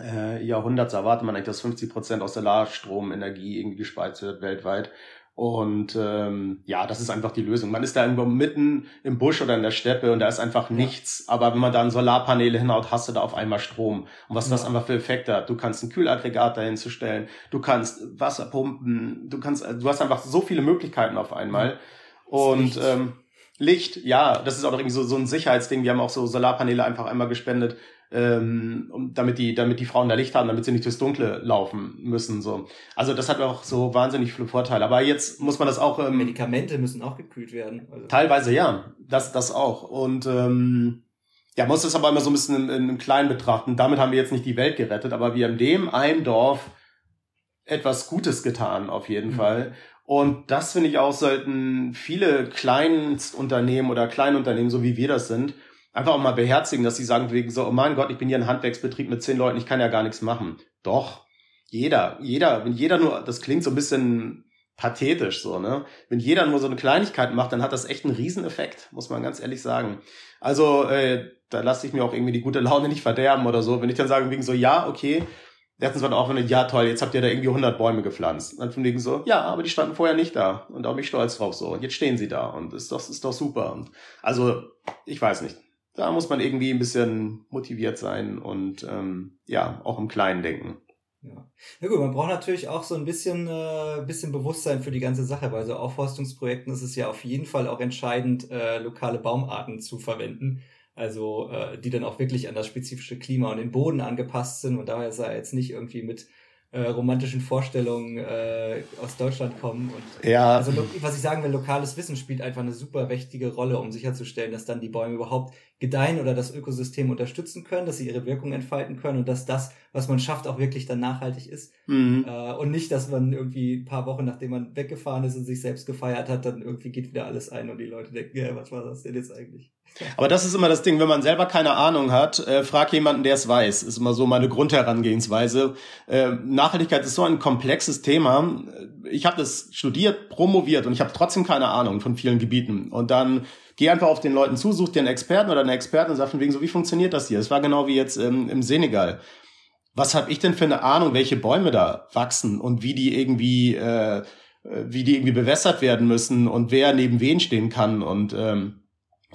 äh, Jahrhunderts erwartet man eigentlich, dass 50 Prozent aus Solarstromenergie irgendwie gespeist wird weltweit. Und ähm, ja, das ist einfach die Lösung. Man ist da irgendwo mitten im Busch oder in der Steppe und da ist einfach nichts. Ja. Aber wenn man dann Solarpaneele hinhaut, hast du da auf einmal Strom. Und was ja. das einfach für Effekte hat. Du kannst ein Kühlaggregat dahin zu stellen, du kannst Wasser pumpen, du kannst, du hast einfach so viele Möglichkeiten auf einmal. Und Licht. Ähm, Licht, ja, das ist auch irgendwie so, so ein Sicherheitsding. Wir haben auch so Solarpaneele einfach einmal gespendet ähm, damit die, damit die Frauen da Licht haben, damit sie nicht durchs Dunkle laufen müssen. So. Also das hat auch so wahnsinnig viele Vorteile. Aber jetzt muss man das auch. Ähm, Medikamente müssen auch gekühlt werden. Also. Teilweise ja, das, das auch. Und ähm, ja, muss das aber immer so ein bisschen in, in einem Kleinen betrachten. Damit haben wir jetzt nicht die Welt gerettet, aber wir haben dem ein Dorf etwas Gutes getan, auf jeden mhm. Fall. Und das finde ich auch, sollten viele Kleinstunternehmen oder Kleinunternehmen, so wie wir das sind, einfach auch mal beherzigen, dass sie sagen wegen so, oh mein Gott, ich bin hier ein Handwerksbetrieb mit zehn Leuten, ich kann ja gar nichts machen. Doch. jeder, jeder, wenn jeder nur, das klingt so ein bisschen pathetisch so, ne? Wenn jeder nur so eine Kleinigkeit macht, dann hat das echt einen Rieseneffekt, muss man ganz ehrlich sagen. Also, äh, da lasse ich mir auch irgendwie die gute Laune nicht verderben oder so. Wenn ich dann sage, wegen so, ja, okay, letztens war auch wenn ja toll, jetzt habt ihr da irgendwie 100 Bäume gepflanzt. dann von wegen so, ja, aber die standen vorher nicht da und auch mich stolz drauf so. Und jetzt stehen sie da und ist doch, ist doch super. Und also, ich weiß nicht. Da muss man irgendwie ein bisschen motiviert sein und ähm, ja, auch im Kleinen denken. Ja. Na gut, man braucht natürlich auch so ein bisschen, äh, bisschen Bewusstsein für die ganze Sache. Bei so Aufforstungsprojekten ist es ja auf jeden Fall auch entscheidend, äh, lokale Baumarten zu verwenden. Also äh, die dann auch wirklich an das spezifische Klima und den Boden angepasst sind und daher ist er jetzt nicht irgendwie mit äh, romantischen Vorstellungen äh, aus Deutschland kommen. Und, ja. Also was ich sagen will, lokales Wissen spielt einfach eine super wichtige Rolle, um sicherzustellen, dass dann die Bäume überhaupt gedeihen oder das Ökosystem unterstützen können, dass sie ihre Wirkung entfalten können und dass das, was man schafft, auch wirklich dann nachhaltig ist. Mhm. Äh, und nicht, dass man irgendwie ein paar Wochen, nachdem man weggefahren ist und sich selbst gefeiert hat, dann irgendwie geht wieder alles ein und die Leute denken, ja, was war das denn jetzt eigentlich? Aber das ist immer das Ding, wenn man selber keine Ahnung hat, äh, frag jemanden, der es weiß. Ist immer so meine Grundherangehensweise. Äh, Nachhaltigkeit ist so ein komplexes Thema. Ich habe das studiert, promoviert und ich habe trotzdem keine Ahnung von vielen Gebieten. Und dann geh einfach auf den Leuten zu, such dir einen Experten oder eine Expertin und sag von wegen so, wie funktioniert das hier? Es war genau wie jetzt ähm, im Senegal. Was habe ich denn für eine Ahnung, welche Bäume da wachsen und wie die irgendwie, äh, wie die irgendwie bewässert werden müssen und wer neben wen stehen kann und ähm,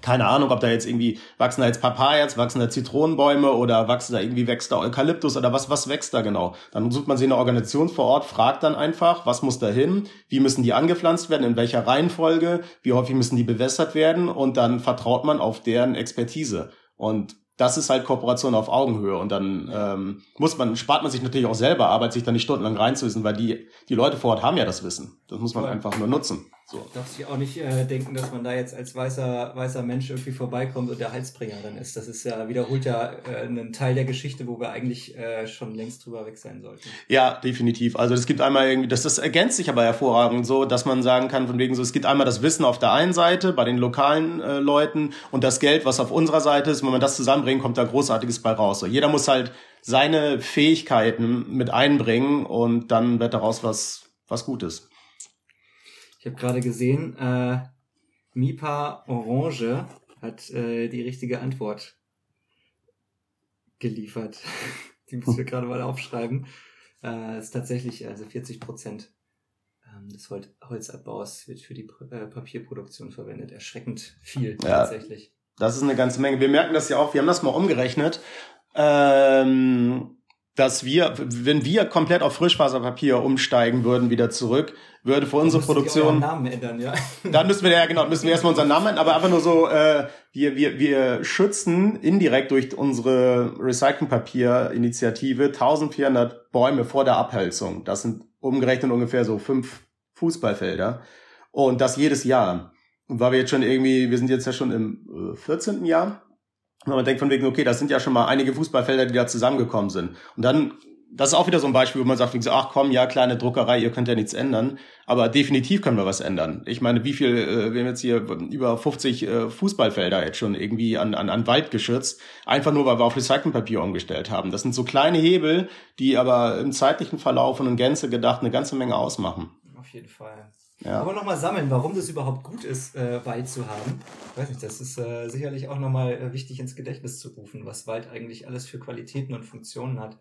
keine Ahnung, ob da jetzt irgendwie wachsen da jetzt Papayas, wachsen da Zitronenbäume oder wachsen da irgendwie wächst da Eukalyptus oder was, was wächst da genau? Dann sucht man sich eine Organisation vor Ort, fragt dann einfach, was muss da hin, wie müssen die angepflanzt werden, in welcher Reihenfolge, wie häufig müssen die bewässert werden und dann vertraut man auf deren Expertise. Und das ist halt Kooperation auf Augenhöhe und dann ähm, muss man, spart man sich natürlich auch selber Arbeit, sich da nicht stundenlang reinzuwissen, weil die, die Leute vor Ort haben ja das Wissen. Das muss man einfach nur nutzen. So. Darf sich auch nicht äh, denken, dass man da jetzt als weißer, weißer Mensch irgendwie vorbeikommt und der Heilsbringer dann ist. Das ist ja, wiederholt ja äh, einen Teil der Geschichte, wo wir eigentlich äh, schon längst drüber weg sein sollten. Ja, definitiv. Also es gibt einmal irgendwie, das, das ergänzt sich aber hervorragend so, dass man sagen kann, von wegen so, es gibt einmal das Wissen auf der einen Seite bei den lokalen äh, Leuten und das Geld, was auf unserer Seite ist. Wenn man das zusammenbringt, kommt da Großartiges bei raus. So, jeder muss halt seine Fähigkeiten mit einbringen und dann wird daraus was, was Gutes. Ich habe gerade gesehen, äh, Mipa Orange hat äh, die richtige Antwort geliefert. die müssen wir gerade mal aufschreiben. Äh, ist tatsächlich also 40 Prozent ähm, des Hol Holzabbaus wird für die äh, Papierproduktion verwendet. Erschreckend viel ja, tatsächlich. Das ist eine ganze Menge. Wir merken das ja auch. Wir haben das mal umgerechnet. Ähm, dass wir, wenn wir komplett auf Frischfaserpapier umsteigen würden, wieder zurück, würde für unsere Produktion. Namen ändern, ja. Dann müssen wir ja genau, müssen wir erstmal unseren Namen ändern, aber einfach nur so, äh, wir, wir, wir schützen indirekt durch unsere Recyclingpapier-Initiative 1400 Bäume vor der Abholzung. Das sind umgerechnet ungefähr so fünf Fußballfelder. Und das jedes Jahr. Und weil wir jetzt schon irgendwie, wir sind jetzt ja schon im 14. Äh, Jahr und man denkt von wegen, okay, das sind ja schon mal einige Fußballfelder, die da zusammengekommen sind. Und dann, das ist auch wieder so ein Beispiel, wo man sagt, ach komm, ja, kleine Druckerei, ihr könnt ja nichts ändern. Aber definitiv können wir was ändern. Ich meine, wie viel, äh, wir haben jetzt hier über 50 äh, Fußballfelder jetzt schon irgendwie an, an, an Wald geschützt, einfach nur, weil wir auf Recyclingpapier umgestellt haben. Das sind so kleine Hebel, die aber im zeitlichen Verlauf und in Gänze gedacht eine ganze Menge ausmachen. Auf jeden Fall. Ja. Aber nochmal sammeln, warum das überhaupt gut ist, äh, Wald zu haben. Ich weiß nicht, das ist äh, sicherlich auch nochmal äh, wichtig ins Gedächtnis zu rufen, was Wald eigentlich alles für Qualitäten und Funktionen hat.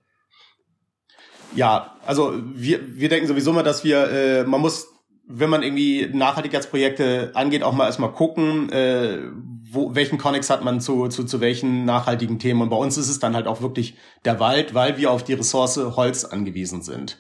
Ja, also wir, wir denken sowieso mal, dass wir, äh, man muss, wenn man irgendwie Nachhaltigkeitsprojekte angeht, auch mal erstmal gucken, äh, wo, welchen Connex hat man zu, zu, zu welchen nachhaltigen Themen. Und bei uns ist es dann halt auch wirklich der Wald, weil wir auf die Ressource Holz angewiesen sind.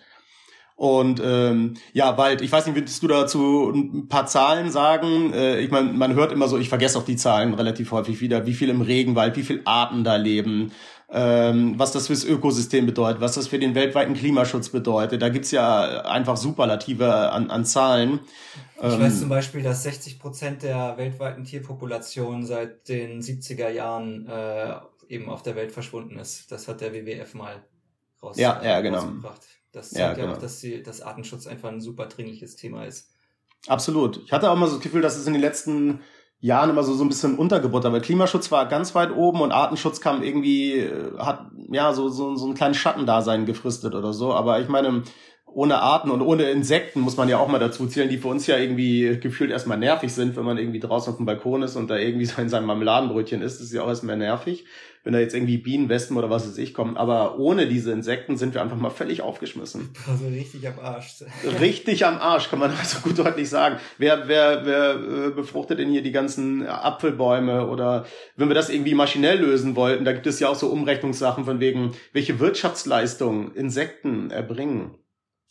Und ähm, ja, Wald, ich weiß nicht, willst du dazu ein paar Zahlen sagen? Äh, ich meine, man hört immer so, ich vergesse auch die Zahlen relativ häufig wieder, wie viel im Regenwald, wie viel Arten da leben, ähm, was das fürs Ökosystem bedeutet, was das für den weltweiten Klimaschutz bedeutet. Da gibt's ja einfach Superlative an, an Zahlen. Ich weiß ähm, zum Beispiel, dass 60 Prozent der weltweiten Tierpopulation seit den 70er Jahren äh, eben auf der Welt verschwunden ist. Das hat der WWF mal raus, ja, ja, genau. rausgebracht. Das zeigt ja, genau. auch, dass, die, dass Artenschutz einfach ein super dringliches Thema ist. Absolut. Ich hatte auch mal so das Gefühl, dass es in den letzten Jahren immer so, so ein bisschen untergebuttert, weil Klimaschutz war ganz weit oben und Artenschutz kam irgendwie, äh, hat ja so, so, so einen kleinen Schattendasein gefristet oder so. Aber ich meine, ohne Arten und ohne Insekten muss man ja auch mal dazu zählen, die für uns ja irgendwie gefühlt erstmal nervig sind, wenn man irgendwie draußen auf dem Balkon ist und da irgendwie so in seinem Marmeladenbrötchen isst, ist ja auch erstmal nervig, wenn da jetzt irgendwie Bienen, Wespen oder was weiß ich kommen. Aber ohne diese Insekten sind wir einfach mal völlig aufgeschmissen. Also richtig am Arsch. Richtig am Arsch, kann man also gut deutlich sagen. Wer, wer, wer äh, befruchtet denn hier die ganzen Apfelbäume oder wenn wir das irgendwie maschinell lösen wollten, da gibt es ja auch so Umrechnungssachen von wegen, welche Wirtschaftsleistung Insekten erbringen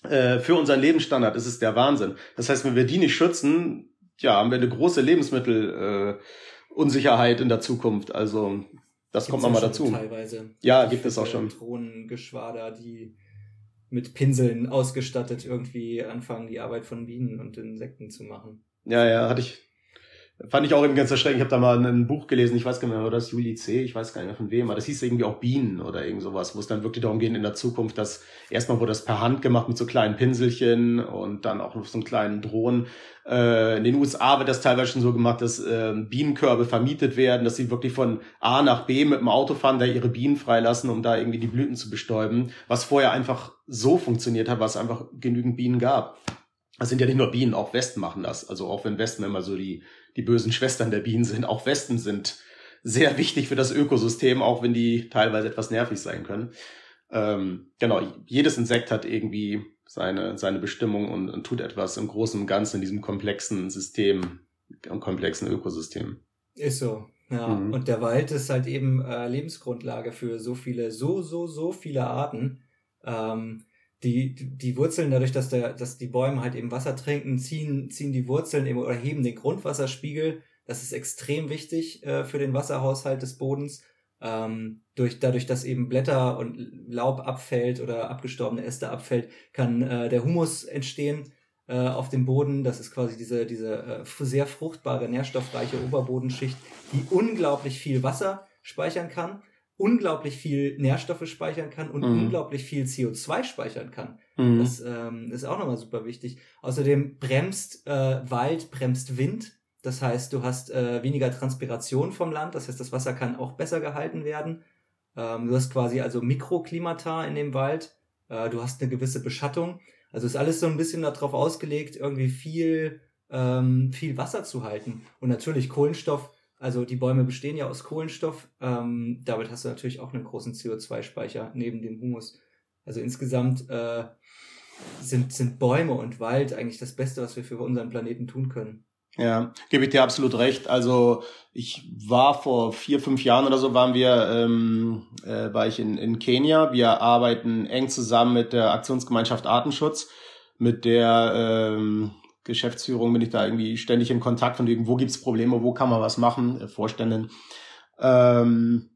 äh, für unseren Lebensstandard ist es der Wahnsinn. Das heißt, wenn wir die nicht schützen, ja, haben wir eine große Lebensmittelunsicherheit äh, in der Zukunft. Also das Gibt's kommt nochmal dazu. Teilweise. Ja, gibt es auch schon. Drohnengeschwader, die mit Pinseln ausgestattet irgendwie anfangen, die Arbeit von Bienen und Insekten zu machen. Ja, ja, hatte ich, Fand ich auch eben ganz erschreckend. Ich habe da mal ein Buch gelesen, ich weiß gar nicht mehr, war das Juli C., ich weiß gar nicht mehr von wem, aber das hieß irgendwie auch Bienen oder irgend sowas, wo es dann wirklich darum geht in der Zukunft, dass erstmal wurde das per Hand gemacht mit so kleinen Pinselchen und dann auch noch so einen kleinen Drohnen. Äh, in den USA wird das teilweise schon so gemacht, dass äh, Bienenkörbe vermietet werden, dass sie wirklich von A nach B mit dem Auto fahren, da ihre Bienen freilassen, um da irgendwie die Blüten zu bestäuben, was vorher einfach so funktioniert hat, was einfach genügend Bienen gab. Das sind ja nicht nur Bienen, auch Wespen machen das. Also auch wenn Wespen immer so die die bösen Schwestern der Bienen sind. Auch Westen sind sehr wichtig für das Ökosystem, auch wenn die teilweise etwas nervig sein können. Ähm, genau, jedes Insekt hat irgendwie seine, seine Bestimmung und, und tut etwas im Großen und Ganzen in diesem komplexen System, im komplexen Ökosystem. Ist so. Ja, mhm. und der Wald ist halt eben äh, Lebensgrundlage für so viele, so, so, so viele Arten. Ähm, die, die Wurzeln, dadurch, dass, der, dass die Bäume halt eben Wasser trinken, ziehen, ziehen die Wurzeln eben oder heben den Grundwasserspiegel. Das ist extrem wichtig äh, für den Wasserhaushalt des Bodens. Ähm, durch, dadurch, dass eben Blätter und Laub abfällt oder abgestorbene Äste abfällt, kann äh, der Humus entstehen äh, auf dem Boden. Das ist quasi diese, diese äh, sehr fruchtbare, nährstoffreiche Oberbodenschicht, die unglaublich viel Wasser speichern kann unglaublich viel Nährstoffe speichern kann und mhm. unglaublich viel CO2 speichern kann. Mhm. Das ähm, ist auch nochmal super wichtig. Außerdem bremst äh, Wald, bremst Wind. Das heißt, du hast äh, weniger Transpiration vom Land. Das heißt, das Wasser kann auch besser gehalten werden. Ähm, du hast quasi also Mikroklimata in dem Wald. Äh, du hast eine gewisse Beschattung. Also ist alles so ein bisschen darauf ausgelegt, irgendwie viel, ähm, viel Wasser zu halten. Und natürlich Kohlenstoff also die Bäume bestehen ja aus Kohlenstoff. Ähm, damit hast du natürlich auch einen großen CO2-Speicher neben dem Humus. Also insgesamt äh, sind, sind Bäume und Wald eigentlich das Beste, was wir für unseren Planeten tun können. Ja, gebe ich dir absolut recht. Also ich war vor vier, fünf Jahren oder so, waren wir, ähm, äh, war ich in, in Kenia. Wir arbeiten eng zusammen mit der Aktionsgemeinschaft Artenschutz, mit der ähm, Geschäftsführung bin ich da irgendwie ständig in Kontakt von wegen, wo gibt's Probleme, wo kann man was machen, äh, Vorständen. Ähm,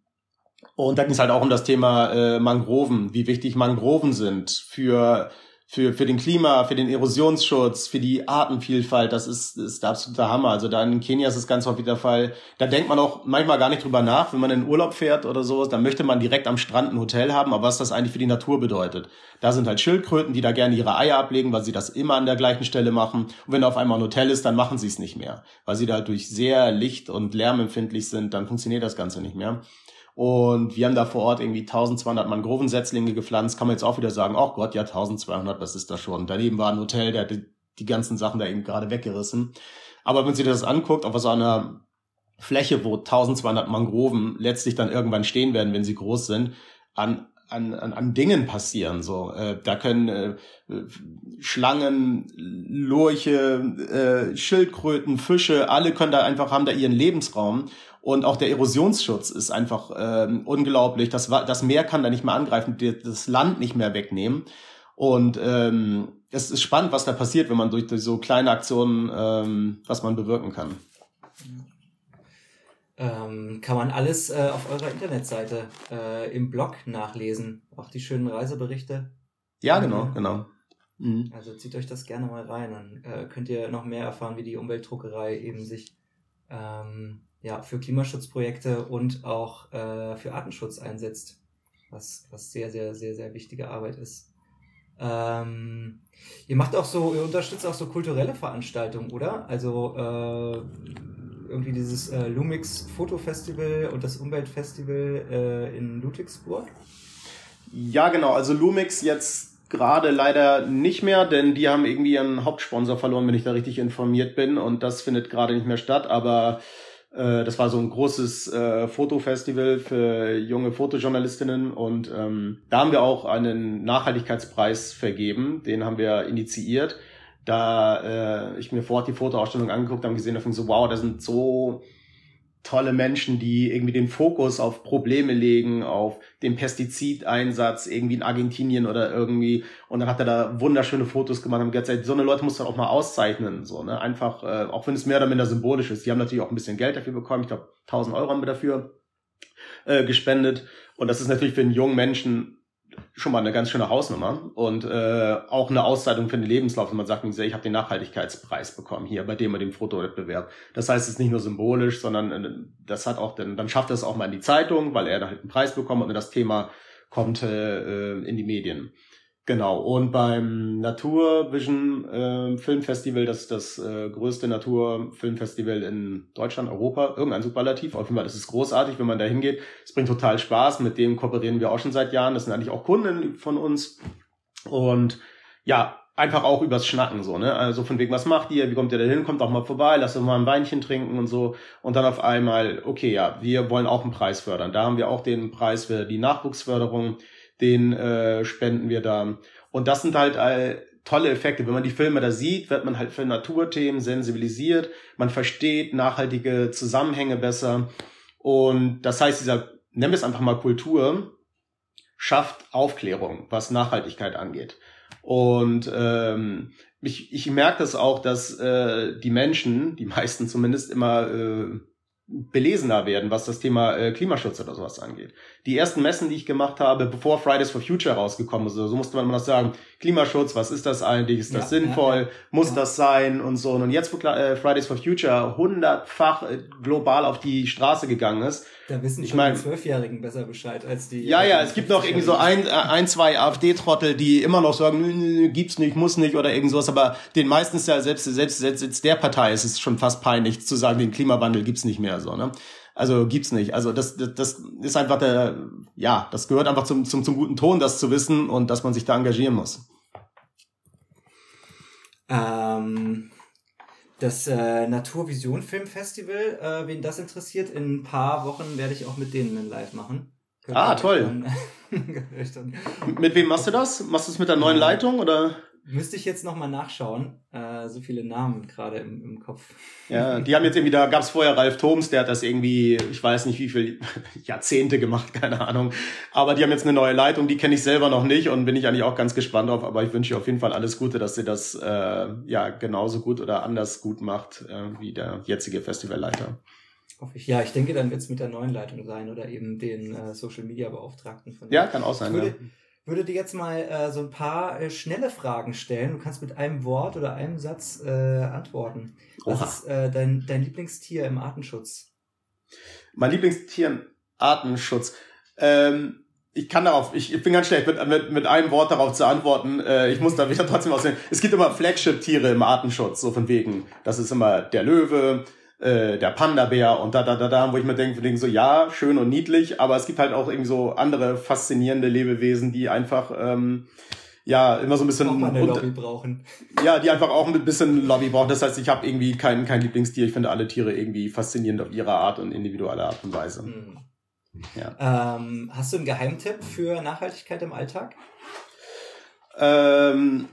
und da ging es halt auch um das Thema äh, Mangroven, wie wichtig Mangroven sind für für, für den Klima, für den Erosionsschutz, für die Artenvielfalt, das ist, ist der absolute Hammer. Also da in Kenia ist es ganz häufig der Fall. Da denkt man auch manchmal gar nicht drüber nach, wenn man in Urlaub fährt oder sowas, dann möchte man direkt am Strand ein Hotel haben, aber was das eigentlich für die Natur bedeutet. Da sind halt Schildkröten, die da gerne ihre Eier ablegen, weil sie das immer an der gleichen Stelle machen. Und wenn da auf einmal ein Hotel ist, dann machen sie es nicht mehr. Weil sie da halt durch sehr licht- und lärmempfindlich sind, dann funktioniert das Ganze nicht mehr. Und wir haben da vor Ort irgendwie 1200 Mangrovensetzlinge gepflanzt. Kann man jetzt auch wieder sagen, oh Gott, ja 1200, was ist das schon? Daneben war ein Hotel, der hat die, ganzen Sachen da eben gerade weggerissen. Aber wenn man sich das anguckt, auf so einer Fläche, wo 1200 Mangroven letztlich dann irgendwann stehen werden, wenn sie groß sind, an an, an, an Dingen passieren. So, äh, da können äh, Schlangen, Lurche, äh, Schildkröten, Fische, alle können da einfach haben da ihren Lebensraum und auch der Erosionsschutz ist einfach ähm, unglaublich. Das, das Meer kann da nicht mehr angreifen, das Land nicht mehr wegnehmen. Und ähm, es ist spannend, was da passiert, wenn man durch, durch so kleine Aktionen, ähm, was man bewirken kann. Ähm, kann man alles äh, auf eurer Internetseite äh, im Blog nachlesen. Auch die schönen Reiseberichte. Ja, genau, genau. Mhm. Also zieht euch das gerne mal rein. Dann äh, könnt ihr noch mehr erfahren, wie die Umweltdruckerei eben sich ähm, ja, für Klimaschutzprojekte und auch äh, für Artenschutz einsetzt, was, was sehr, sehr, sehr, sehr wichtige Arbeit ist. Ähm, ihr macht auch so, ihr unterstützt auch so kulturelle Veranstaltungen, oder? Also äh, irgendwie dieses äh, Lumix Fotofestival und das Umweltfestival äh, in Ludwigsburg. Ja, genau. Also Lumix jetzt gerade leider nicht mehr, denn die haben irgendwie ihren Hauptsponsor verloren, wenn ich da richtig informiert bin. Und das findet gerade nicht mehr statt. Aber das war so ein großes äh, Fotofestival für junge Fotojournalistinnen. Und ähm, da haben wir auch einen Nachhaltigkeitspreis vergeben. Den haben wir initiiert. Da äh, ich mir vor Ort die Fotoausstellung angeguckt habe, gesehen habe, so wow, da sind so tolle Menschen, die irgendwie den Fokus auf Probleme legen, auf den Pestizideinsatz irgendwie in Argentinien oder irgendwie. Und dann hat er da wunderschöne Fotos gemacht und gesagt, so eine Leute muss man auch mal auszeichnen, so, ne? Einfach, äh, auch wenn es mehr oder minder symbolisch ist. Die haben natürlich auch ein bisschen Geld dafür bekommen. Ich glaube, 1000 Euro haben wir dafür äh, gespendet. Und das ist natürlich für einen jungen Menschen schon mal eine ganz schöne Hausnummer und äh, auch eine Auszeichnung für den Lebenslauf, wenn man sagt, ich habe den Nachhaltigkeitspreis bekommen hier bei dem und dem Fotowettbewerb. Das heißt, es ist nicht nur symbolisch, sondern äh, das hat auch, dann, dann schafft er es auch mal in die Zeitung, weil er da halt einen Preis bekommt und das Thema kommt äh, in die Medien. Genau, und beim Naturvision äh, Filmfestival, das ist das äh, größte Naturfilmfestival in Deutschland, Europa, irgendein Superlativ. Auf jeden Fall, das ist großartig, wenn man da hingeht. Es bringt total Spaß, mit dem kooperieren wir auch schon seit Jahren. Das sind eigentlich auch Kunden von uns. Und ja, einfach auch übers Schnacken so, ne? Also von wegen, was macht ihr? Wie kommt ihr da hin? Kommt auch mal vorbei, lasst uns mal ein Weinchen trinken und so. Und dann auf einmal, okay, ja, wir wollen auch einen Preis fördern. Da haben wir auch den Preis für die Nachwuchsförderung den äh, spenden wir da. Und das sind halt äh, tolle Effekte. Wenn man die Filme da sieht, wird man halt für Naturthemen sensibilisiert, man versteht nachhaltige Zusammenhänge besser. Und das heißt, dieser, nennen wir es einfach mal Kultur, schafft Aufklärung, was Nachhaltigkeit angeht. Und ähm, ich, ich merke das auch, dass äh, die Menschen, die meisten zumindest, immer äh, belesener werden, was das Thema äh, Klimaschutz oder sowas angeht. Die ersten Messen, die ich gemacht habe, bevor Fridays for Future rausgekommen ist, so musste man immer noch sagen, Klimaschutz, was ist das eigentlich, ist das ja, sinnvoll, ja, muss ja. das sein und so. Und jetzt, wo äh, Fridays for Future hundertfach äh, global auf die Straße gegangen ist, da wissen ich meine, die Zwölfjährigen besser Bescheid als die. Ja, ja, es gibt noch irgendwie so ein, äh, ein zwei AfD-Trottel, die immer noch sagen, nö, nö, gibt's nicht, muss nicht oder irgend sowas. Aber den meisten ist ja selbst, selbst, selbst der Partei ist es schon fast peinlich zu sagen, den Klimawandel gibt's nicht mehr so, ne? Also gibt's nicht. Also das, das, das ist einfach der, ja, das gehört einfach zum, zum, zum guten Ton, das zu wissen und dass man sich da engagieren muss. Ähm, das äh, Naturvision Filmfestival, äh, wen das interessiert, in ein paar Wochen werde ich auch mit denen ein Live machen. Könnt ah, toll. Dann, mit wem machst du das? Machst du es mit der neuen Leitung oder? Müsste ich jetzt nochmal nachschauen. Äh, so viele Namen gerade im, im Kopf. Ja, die haben jetzt irgendwie, da gab es vorher Ralf Thoms, der hat das irgendwie, ich weiß nicht wie viel Jahrzehnte gemacht, keine Ahnung. Aber die haben jetzt eine neue Leitung, die kenne ich selber noch nicht und bin ich eigentlich auch ganz gespannt drauf. Aber ich wünsche ihr auf jeden Fall alles Gute, dass sie das äh, ja genauso gut oder anders gut macht äh, wie der jetzige Festivalleiter. Hoffe ich. Ja, ich denke, dann wird es mit der neuen Leitung sein oder eben den äh, Social Media Beauftragten von Ja, kann auch sein. Würde, ja würde dir jetzt mal äh, so ein paar äh, schnelle Fragen stellen. Du kannst mit einem Wort oder einem Satz äh, antworten. Was Oha. ist äh, dein, dein Lieblingstier im Artenschutz? Mein Lieblingstier im Artenschutz. Ähm, ich kann darauf, ich, ich bin ganz schlecht mit, mit, mit einem Wort darauf zu antworten. Äh, ich muss da wieder trotzdem aussehen. Es gibt immer Flagship-Tiere im Artenschutz, so von wegen. Das ist immer der Löwe, äh, der Panda-Bär und da, da, da, da, wo ich mir denke, denke so, ja, schön und niedlich, aber es gibt halt auch irgendwie so andere faszinierende Lebewesen, die einfach, ähm, ja, immer so ein bisschen... Auch mal eine Lobby brauchen. Ja, die einfach auch ein bisschen Lobby brauchen. Das heißt, ich habe irgendwie kein, kein Lieblingstier. Ich finde alle Tiere irgendwie faszinierend auf ihre Art und individuelle Art und Weise. Hm. Ja. Ähm, hast du einen Geheimtipp für Nachhaltigkeit im Alltag? Ähm,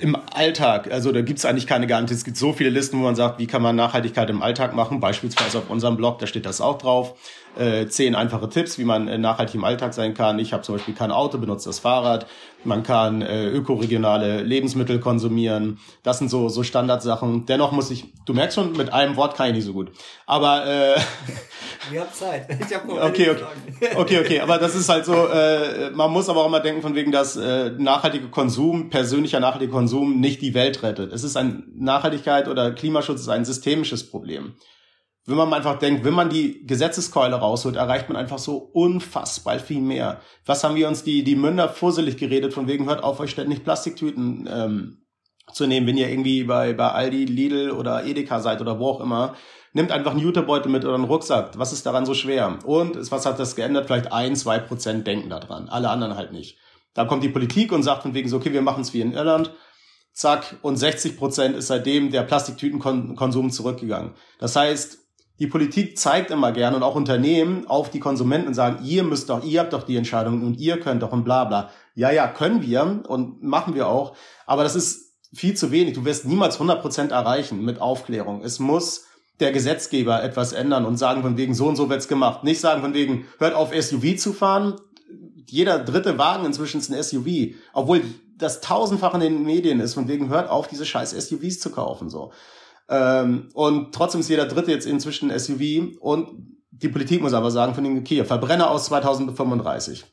im Alltag, also da gibt's eigentlich keine Garantie. Es gibt so viele Listen, wo man sagt, wie kann man Nachhaltigkeit im Alltag machen. Beispielsweise auf unserem Blog, da steht das auch drauf. Äh, zehn einfache Tipps, wie man äh, nachhaltig im Alltag sein kann. Ich habe zum Beispiel kein Auto, benutze das Fahrrad. Man kann äh, ökoregionale Lebensmittel konsumieren. Das sind so so Standardsachen. Dennoch muss ich, du merkst schon, mit einem Wort kann ich nicht so gut. Aber äh, Wir haben Zeit. Ich hab okay, okay. okay, okay. Aber das ist halt so, äh, man muss aber auch immer denken, von wegen, dass äh, nachhaltiger Konsum, persönlicher nachhaltiger Konsum nicht die Welt rettet. Es ist ein Nachhaltigkeit oder Klimaschutz ist ein systemisches Problem. Wenn man einfach denkt, wenn man die Gesetzeskeule rausholt, erreicht man einfach so unfassbar viel mehr. Was haben wir uns die, die Münder fusselig geredet, von wegen, hört auf, euch ständig Plastiktüten ähm, zu nehmen, wenn ihr irgendwie bei, bei Aldi, Lidl oder Edeka seid oder wo auch immer, Nimmt einfach einen Jutebeutel mit oder einen Rucksack. Was ist daran so schwer? Und was hat das geändert? Vielleicht ein, zwei Prozent denken daran. Alle anderen halt nicht. Da kommt die Politik und sagt von wegen so, okay, wir machen es wie in Irland. Zack. Und 60 Prozent ist seitdem der Plastiktütenkonsum zurückgegangen. Das heißt, die Politik zeigt immer gerne und auch Unternehmen auf die Konsumenten und sagen, ihr müsst doch, ihr habt doch die Entscheidung und ihr könnt doch und bla bla. Ja, ja, können wir und machen wir auch. Aber das ist viel zu wenig. Du wirst niemals 100 Prozent erreichen mit Aufklärung. Es muss der Gesetzgeber etwas ändern und sagen von wegen so und so wird's gemacht. Nicht sagen von wegen hört auf SUV zu fahren. Jeder dritte Wagen inzwischen ist ein SUV, obwohl das tausendfach in den Medien ist von wegen hört auf diese scheiß SUVs zu kaufen so. Ähm, und trotzdem ist jeder dritte jetzt inzwischen ein SUV und die Politik muss aber sagen von den okay, Verbrenner aus 2035.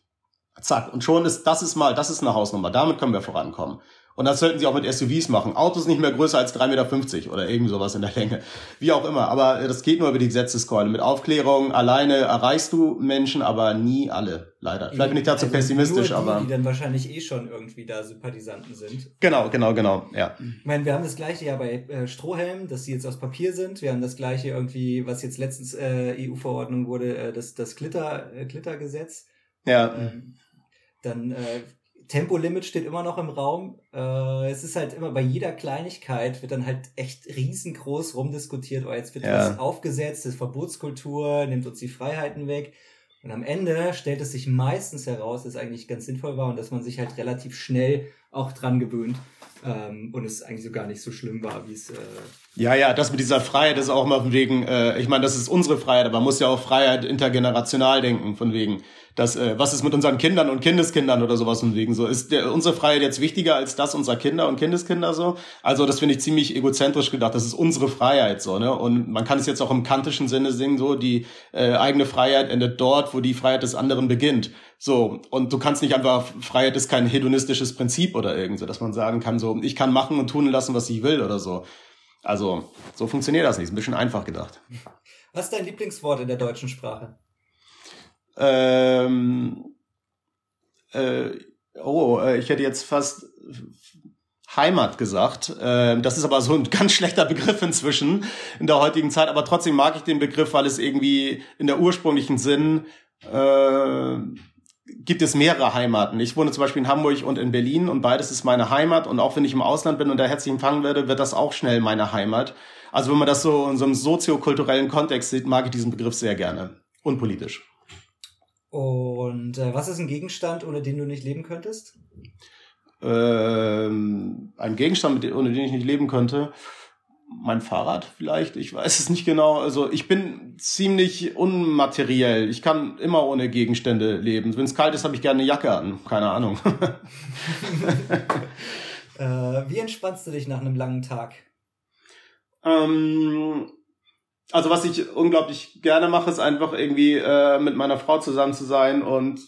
Zack und schon ist das ist mal das ist eine Hausnummer. Damit können wir vorankommen. Und das sollten sie auch mit SUVs machen. Autos nicht mehr größer als 3,50 Meter oder irgend sowas in der Länge. Wie auch immer. Aber das geht nur über die Gesetzeskeule. Mit Aufklärung alleine erreichst du Menschen, aber nie alle. Leider. Vielleicht bin ich dazu also pessimistisch, nur die, aber. Die dann wahrscheinlich eh schon irgendwie da Sympathisanten sind. Genau, genau, genau, ja. Ich meine, wir haben das gleiche ja bei äh, Strohhelmen, dass sie jetzt aus Papier sind. Wir haben das gleiche irgendwie, was jetzt letztens äh, EU-Verordnung wurde, äh, das, das Glitter, äh, Glittergesetz. Ja. Ähm, dann äh, Tempolimit steht immer noch im Raum. Äh, es ist halt immer bei jeder Kleinigkeit wird dann halt echt riesengroß rumdiskutiert. Oh, jetzt wird ja. das aufgesetzt, das ist Verbotskultur, nimmt uns die Freiheiten weg. Und am Ende stellt es sich meistens heraus, dass es eigentlich ganz sinnvoll war und dass man sich halt relativ schnell auch dran gewöhnt ähm, und es eigentlich so gar nicht so schlimm war, wie es. Äh ja, ja, das mit dieser Freiheit ist auch immer von wegen, äh, ich meine, das ist unsere Freiheit, aber man muss ja auch Freiheit intergenerational denken, von wegen das, äh, was ist mit unseren Kindern und Kindeskindern oder sowas und wegen so. Ist der, unsere Freiheit jetzt wichtiger als das unserer Kinder und Kindeskinder so? Also das finde ich ziemlich egozentrisch gedacht. Das ist unsere Freiheit so, ne? Und man kann es jetzt auch im kantischen Sinne singen, so, die äh, eigene Freiheit endet dort, wo die Freiheit des anderen beginnt. So, und du kannst nicht einfach, Freiheit ist kein hedonistisches Prinzip oder irgend so, dass man sagen kann, so, ich kann machen und tun lassen, was ich will oder so. Also, so funktioniert das nicht. Ist ein bisschen einfach gedacht. Was ist dein Lieblingswort in der deutschen Sprache? Ähm, äh, oh, äh, ich hätte jetzt fast Heimat gesagt. Äh, das ist aber so ein ganz schlechter Begriff inzwischen in der heutigen Zeit. Aber trotzdem mag ich den Begriff, weil es irgendwie in der ursprünglichen Sinn äh, gibt es mehrere Heimaten. Ich wohne zum Beispiel in Hamburg und in Berlin und beides ist meine Heimat. Und auch wenn ich im Ausland bin und da herzlich empfangen werde, wird das auch schnell meine Heimat. Also wenn man das so in so einem soziokulturellen Kontext sieht, mag ich diesen Begriff sehr gerne. Unpolitisch. Und äh, was ist ein Gegenstand, ohne den du nicht leben könntest? Ähm, ein Gegenstand, ohne den ich nicht leben könnte. Mein Fahrrad vielleicht, ich weiß es nicht genau. Also ich bin ziemlich unmateriell. Ich kann immer ohne Gegenstände leben. Wenn es kalt ist, habe ich gerne eine Jacke an. Keine Ahnung. äh, wie entspannst du dich nach einem langen Tag? Ähm, also was ich unglaublich gerne mache, ist einfach irgendwie äh, mit meiner Frau zusammen zu sein und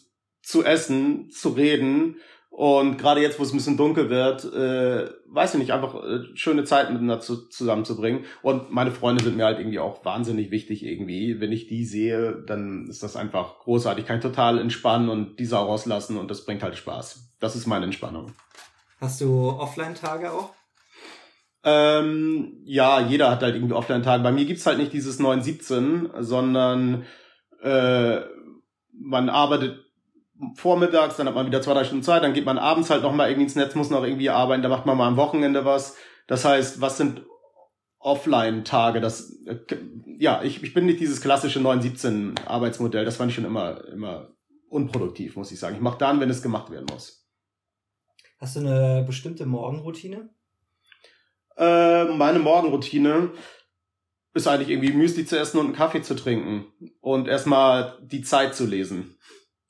zu essen, zu reden. Und gerade jetzt, wo es ein bisschen dunkel wird, äh, weiß ich nicht, einfach äh, schöne Zeit miteinander zu, zusammenzubringen. Und meine Freunde sind mir halt irgendwie auch wahnsinnig wichtig irgendwie. Wenn ich die sehe, dann ist das einfach großartig. Ich kann total entspannen und die Sau rauslassen und das bringt halt Spaß. Das ist meine Entspannung. Hast du Offline-Tage auch? Ähm, ja, jeder hat halt irgendwie Offline-Tage. Bei mir gibt's halt nicht dieses 9-17, sondern äh, man arbeitet vormittags, dann hat man wieder zwei, drei Stunden Zeit, dann geht man abends halt nochmal irgendwie ins Netz, muss noch irgendwie arbeiten, da macht man mal am Wochenende was. Das heißt, was sind Offline-Tage? Das, äh, ja, ich, ich bin nicht dieses klassische 9-17-Arbeitsmodell, das fand ich schon immer, immer unproduktiv, muss ich sagen. Ich mache dann, wenn es gemacht werden muss. Hast du eine bestimmte Morgenroutine? Äh, meine Morgenroutine ist eigentlich irgendwie Müsli zu essen und einen Kaffee zu trinken und erstmal die Zeit zu lesen.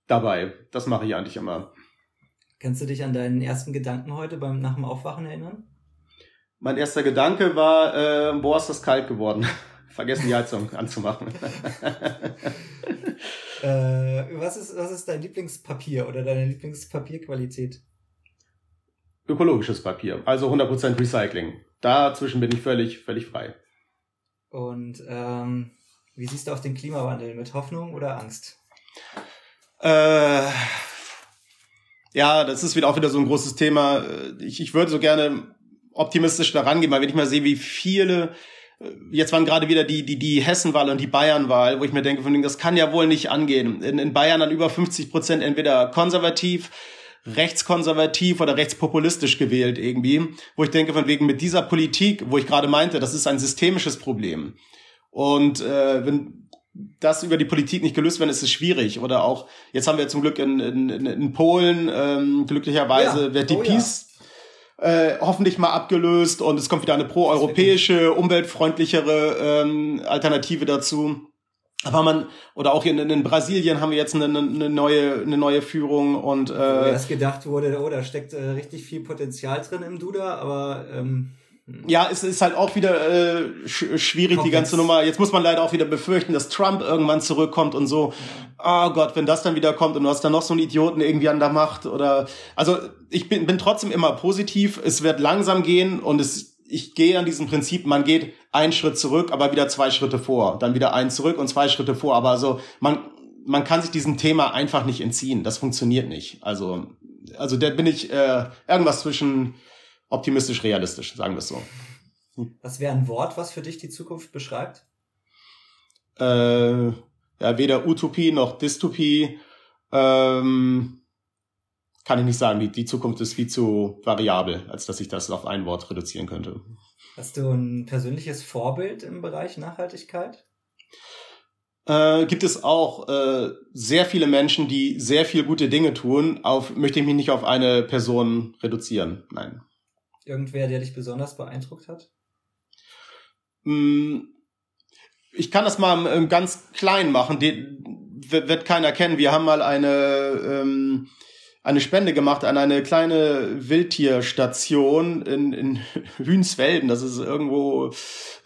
Dabei. Das mache ich eigentlich immer. Kannst du dich an deinen ersten Gedanken heute beim nach dem Aufwachen erinnern? Mein erster Gedanke war, äh, boah, ist das kalt geworden. Vergessen die Heizung anzumachen. äh, was, ist, was ist dein Lieblingspapier oder deine Lieblingspapierqualität? Ökologisches Papier, also 100% Recycling. Dazwischen bin ich völlig, völlig frei. Und ähm, wie siehst du auf den Klimawandel? Mit Hoffnung oder Angst? Äh, ja, das ist wieder auch wieder so ein großes Thema. Ich, ich würde so gerne optimistisch daran gehen, weil wenn ich mal sehe, wie viele Jetzt waren gerade wieder die, die, die Hessenwahl und die Bayernwahl, wo ich mir denke, von das kann ja wohl nicht angehen. In, in Bayern dann über 50 Prozent entweder konservativ, rechtskonservativ oder rechtspopulistisch gewählt irgendwie, wo ich denke, von wegen mit dieser Politik, wo ich gerade meinte, das ist ein systemisches Problem. Und äh, wenn das über die Politik nicht gelöst werden, ist es schwierig. Oder auch, jetzt haben wir zum Glück in, in, in Polen, ähm, glücklicherweise ja. wird die oh, Peace äh, hoffentlich mal abgelöst und es kommt wieder eine pro-europäische, umweltfreundlichere ähm, Alternative dazu. Aber man, oder auch in, in Brasilien haben wir jetzt eine, eine neue, eine neue Führung und äh, Wo erst gedacht wurde, oh, da steckt äh, richtig viel Potenzial drin im Duda, aber ähm, ja, es ist halt auch wieder äh, sch schwierig, die ganze Nummer. Jetzt muss man leider auch wieder befürchten, dass Trump irgendwann zurückkommt und so. Ja. Oh Gott, wenn das dann wieder kommt und du hast dann noch so einen Idioten irgendwie an der Macht oder. Also ich bin, bin trotzdem immer positiv. Es wird langsam gehen und es, ich gehe an diesem Prinzip, man geht einen Schritt zurück, aber wieder zwei Schritte vor. Dann wieder einen zurück und zwei Schritte vor. Aber also man, man kann sich diesem Thema einfach nicht entziehen. Das funktioniert nicht. Also, also da bin ich äh, irgendwas zwischen optimistisch realistisch, sagen wir es so. Was wäre ein Wort, was für dich die Zukunft beschreibt? Äh, ja, weder Utopie noch Dystopie. Ähm, kann ich nicht sagen. Die, die Zukunft ist viel zu variabel, als dass ich das auf ein Wort reduzieren könnte. Hast du ein persönliches Vorbild im Bereich Nachhaltigkeit? Äh, gibt es auch äh, sehr viele Menschen, die sehr viel gute Dinge tun. Auf möchte ich mich nicht auf eine Person reduzieren. Nein. Irgendwer, der dich besonders beeindruckt hat? Mm, ich kann das mal ganz klein machen. Den wird keiner kennen. Wir haben mal eine ähm, eine Spende gemacht an eine kleine Wildtierstation in, in Hünsfelden. Das ist irgendwo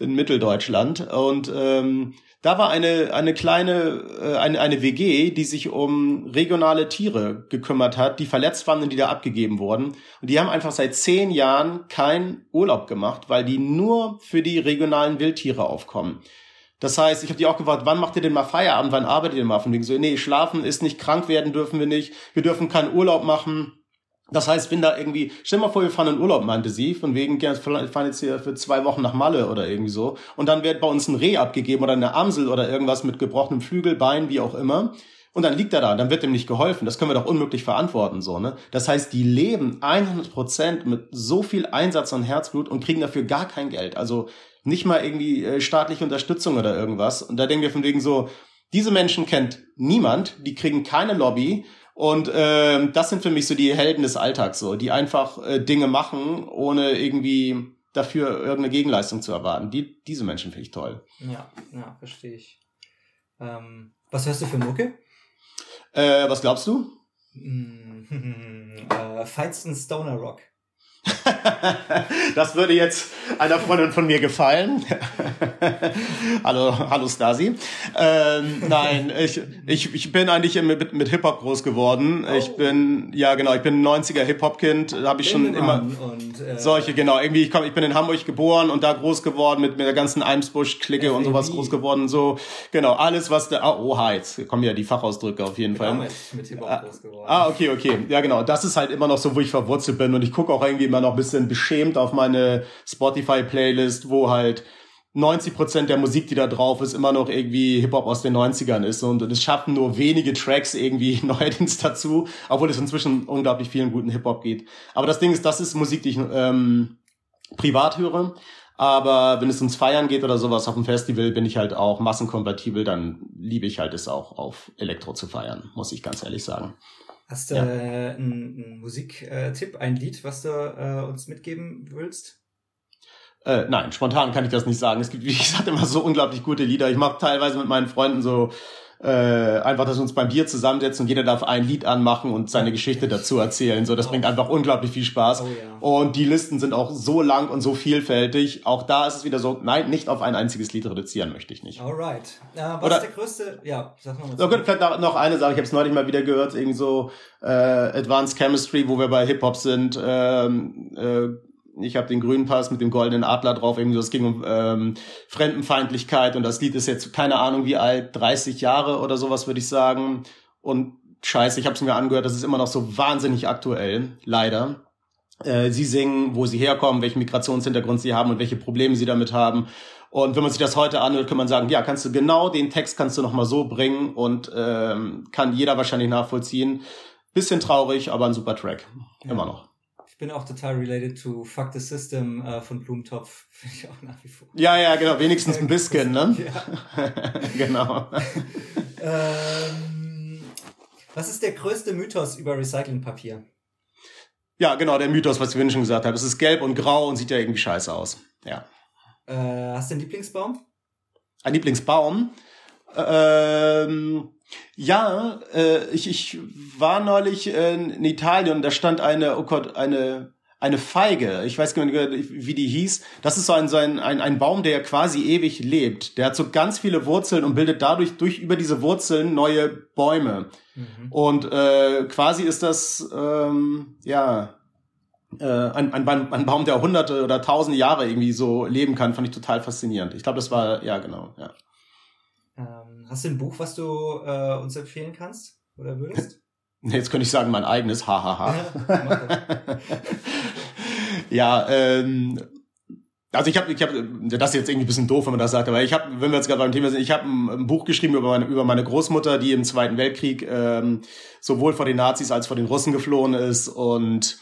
in Mitteldeutschland. Und ähm, da war eine, eine kleine, äh, eine, eine WG, die sich um regionale Tiere gekümmert hat, die verletzt waren und die da abgegeben wurden. Und die haben einfach seit zehn Jahren keinen Urlaub gemacht, weil die nur für die regionalen Wildtiere aufkommen. Das heißt, ich habe die auch gefragt, wann macht ihr denn mal Feierabend, wann arbeitet ihr denn mal? Von wegen so, nee, schlafen ist nicht, krank werden dürfen wir nicht, wir dürfen keinen Urlaub machen. Das heißt, wenn da irgendwie, stell mal vor, wir fahren in Urlaub, meinte sie, von wegen, wir fahren jetzt hier für zwei Wochen nach Malle oder irgendwie so. Und dann wird bei uns ein Reh abgegeben oder eine Amsel oder irgendwas mit gebrochenem Flügel, Bein, wie auch immer. Und dann liegt er da, dann wird dem nicht geholfen. Das können wir doch unmöglich verantworten, so, ne? Das heißt, die leben 100 Prozent mit so viel Einsatz und Herzblut und kriegen dafür gar kein Geld. Also nicht mal irgendwie äh, staatliche Unterstützung oder irgendwas. Und da denken wir von wegen so, diese Menschen kennt niemand, die kriegen keine Lobby und äh, das sind für mich so die Helden des Alltags, so, die einfach äh, Dinge machen, ohne irgendwie dafür irgendeine Gegenleistung zu erwarten. Die, diese Menschen finde ich toll. Ja, ja, verstehe ich. Ähm, was hörst du für Mucke? Äh, was glaubst du? Mm, äh, feinsten Stoner Rock. das würde jetzt einer Freundin von mir gefallen. hallo, hallo Stasi. Ähm, nein, ich, ich, ich bin eigentlich mit, mit Hip-Hop groß geworden. Oh. Ich bin, ja genau, ich bin ein 90er Hip-Hop-Kind. Da habe ich schon immer und, äh, solche, genau. Irgendwie, ich, komm, ich bin in Hamburg geboren und da groß geworden mit, mit der ganzen Eimsbusch-Clique und sowas groß geworden. So, genau, alles, was der, oh, oha, jetzt kommen ja die Fachausdrücke auf jeden Fall. Mit, mit Hip-Hop groß geworden. Ah, okay, okay. Ja, genau. Das ist halt immer noch so, wo ich verwurzelt bin und ich gucke auch irgendwie immer noch ein bisschen beschämt auf meine Spotify-Playlist, wo halt 90 Prozent der Musik, die da drauf ist, immer noch irgendwie Hip-Hop aus den 90ern ist und es schaffen nur wenige Tracks irgendwie neuerdings dazu, obwohl es inzwischen unglaublich vielen guten Hip-Hop geht. Aber das Ding ist, das ist Musik, die ich ähm, privat höre. Aber wenn es ums Feiern geht oder sowas auf dem Festival, bin ich halt auch massenkompatibel, dann liebe ich halt es auch auf Elektro zu feiern, muss ich ganz ehrlich sagen. Hast du ja. äh, einen, einen Musiktipp, ein Lied, was du äh, uns mitgeben willst? Äh, nein, spontan kann ich das nicht sagen. Es gibt, wie gesagt, immer so unglaublich gute Lieder. Ich mache teilweise mit meinen Freunden so äh, einfach, dass wir uns beim Bier zusammensetzen und jeder darf ein Lied anmachen und seine Geschichte dazu erzählen. So, das bringt einfach unglaublich viel Spaß. Oh, ja. Und die Listen sind auch so lang und so vielfältig. Auch da ist es wieder so, nein, nicht auf ein einziges Lied reduzieren möchte ich nicht. Alright. Äh, was Oder, ist der größte? Ja, sag mal. So, gut, vielleicht noch eine Sache. Ich habe es neulich mal wieder gehört, irgendwie so äh, Advanced Chemistry, wo wir bei Hip Hop sind. Ähm, äh, ich habe den grünen Pass mit dem goldenen Adler drauf, irgendwie so, es ging um ähm, Fremdenfeindlichkeit und das Lied ist jetzt keine Ahnung wie alt, 30 Jahre oder sowas würde ich sagen. Und scheiße, ich habe es mir angehört, das ist immer noch so wahnsinnig aktuell, leider. äh, sie singen, wo sie herkommen, welchen Migrationshintergrund sie haben und welche Probleme sie damit haben. Und wenn man sich das heute anhört, kann man sagen, ja, kannst du genau den Text kannst du noch mal so bringen und ähm, kann jeder wahrscheinlich nachvollziehen. Bisschen traurig, aber ein super Track. Ja. Immer noch. Ich bin auch total related to Fuck the System äh, von Blumentopf. Finde ich auch nach wie vor. Ja, ja, genau. Wenigstens ein bisschen, ne? Ja. genau. ähm, was ist der größte Mythos über Recyclingpapier? Ja, genau, der Mythos, was ich vorhin schon gesagt habe. Es ist gelb und grau und sieht ja irgendwie scheiße aus. Ja. Äh, hast du einen Lieblingsbaum? Ein Lieblingsbaum? Ähm, ja, äh, ich, ich war neulich in Italien und da stand eine, oh Gott, eine, eine Feige. Ich weiß gar nicht, wie die hieß. Das ist so ein, so ein, ein, ein Baum, der quasi ewig lebt. Der hat so ganz viele Wurzeln und bildet dadurch durch über diese Wurzeln neue Bäume. Mhm. Und äh, quasi ist das, ähm, ja, äh, ein, ein, ein Baum, der hunderte oder tausende Jahre irgendwie so leben kann, fand ich total faszinierend. Ich glaube, das war, ja, genau, ja. Hast du ein Buch, was du äh, uns empfehlen kannst oder würdest? Jetzt könnte ich sagen, mein eigenes, hahaha. ja, ähm, also ich habe, ich habe, das ist jetzt irgendwie ein bisschen doof, wenn man das sagt, aber ich habe, wenn wir jetzt gerade beim Thema sind, ich habe ein, ein, Buch geschrieben über meine, über meine Großmutter, die im Zweiten Weltkrieg ähm, sowohl vor den Nazis als vor den Russen geflohen ist und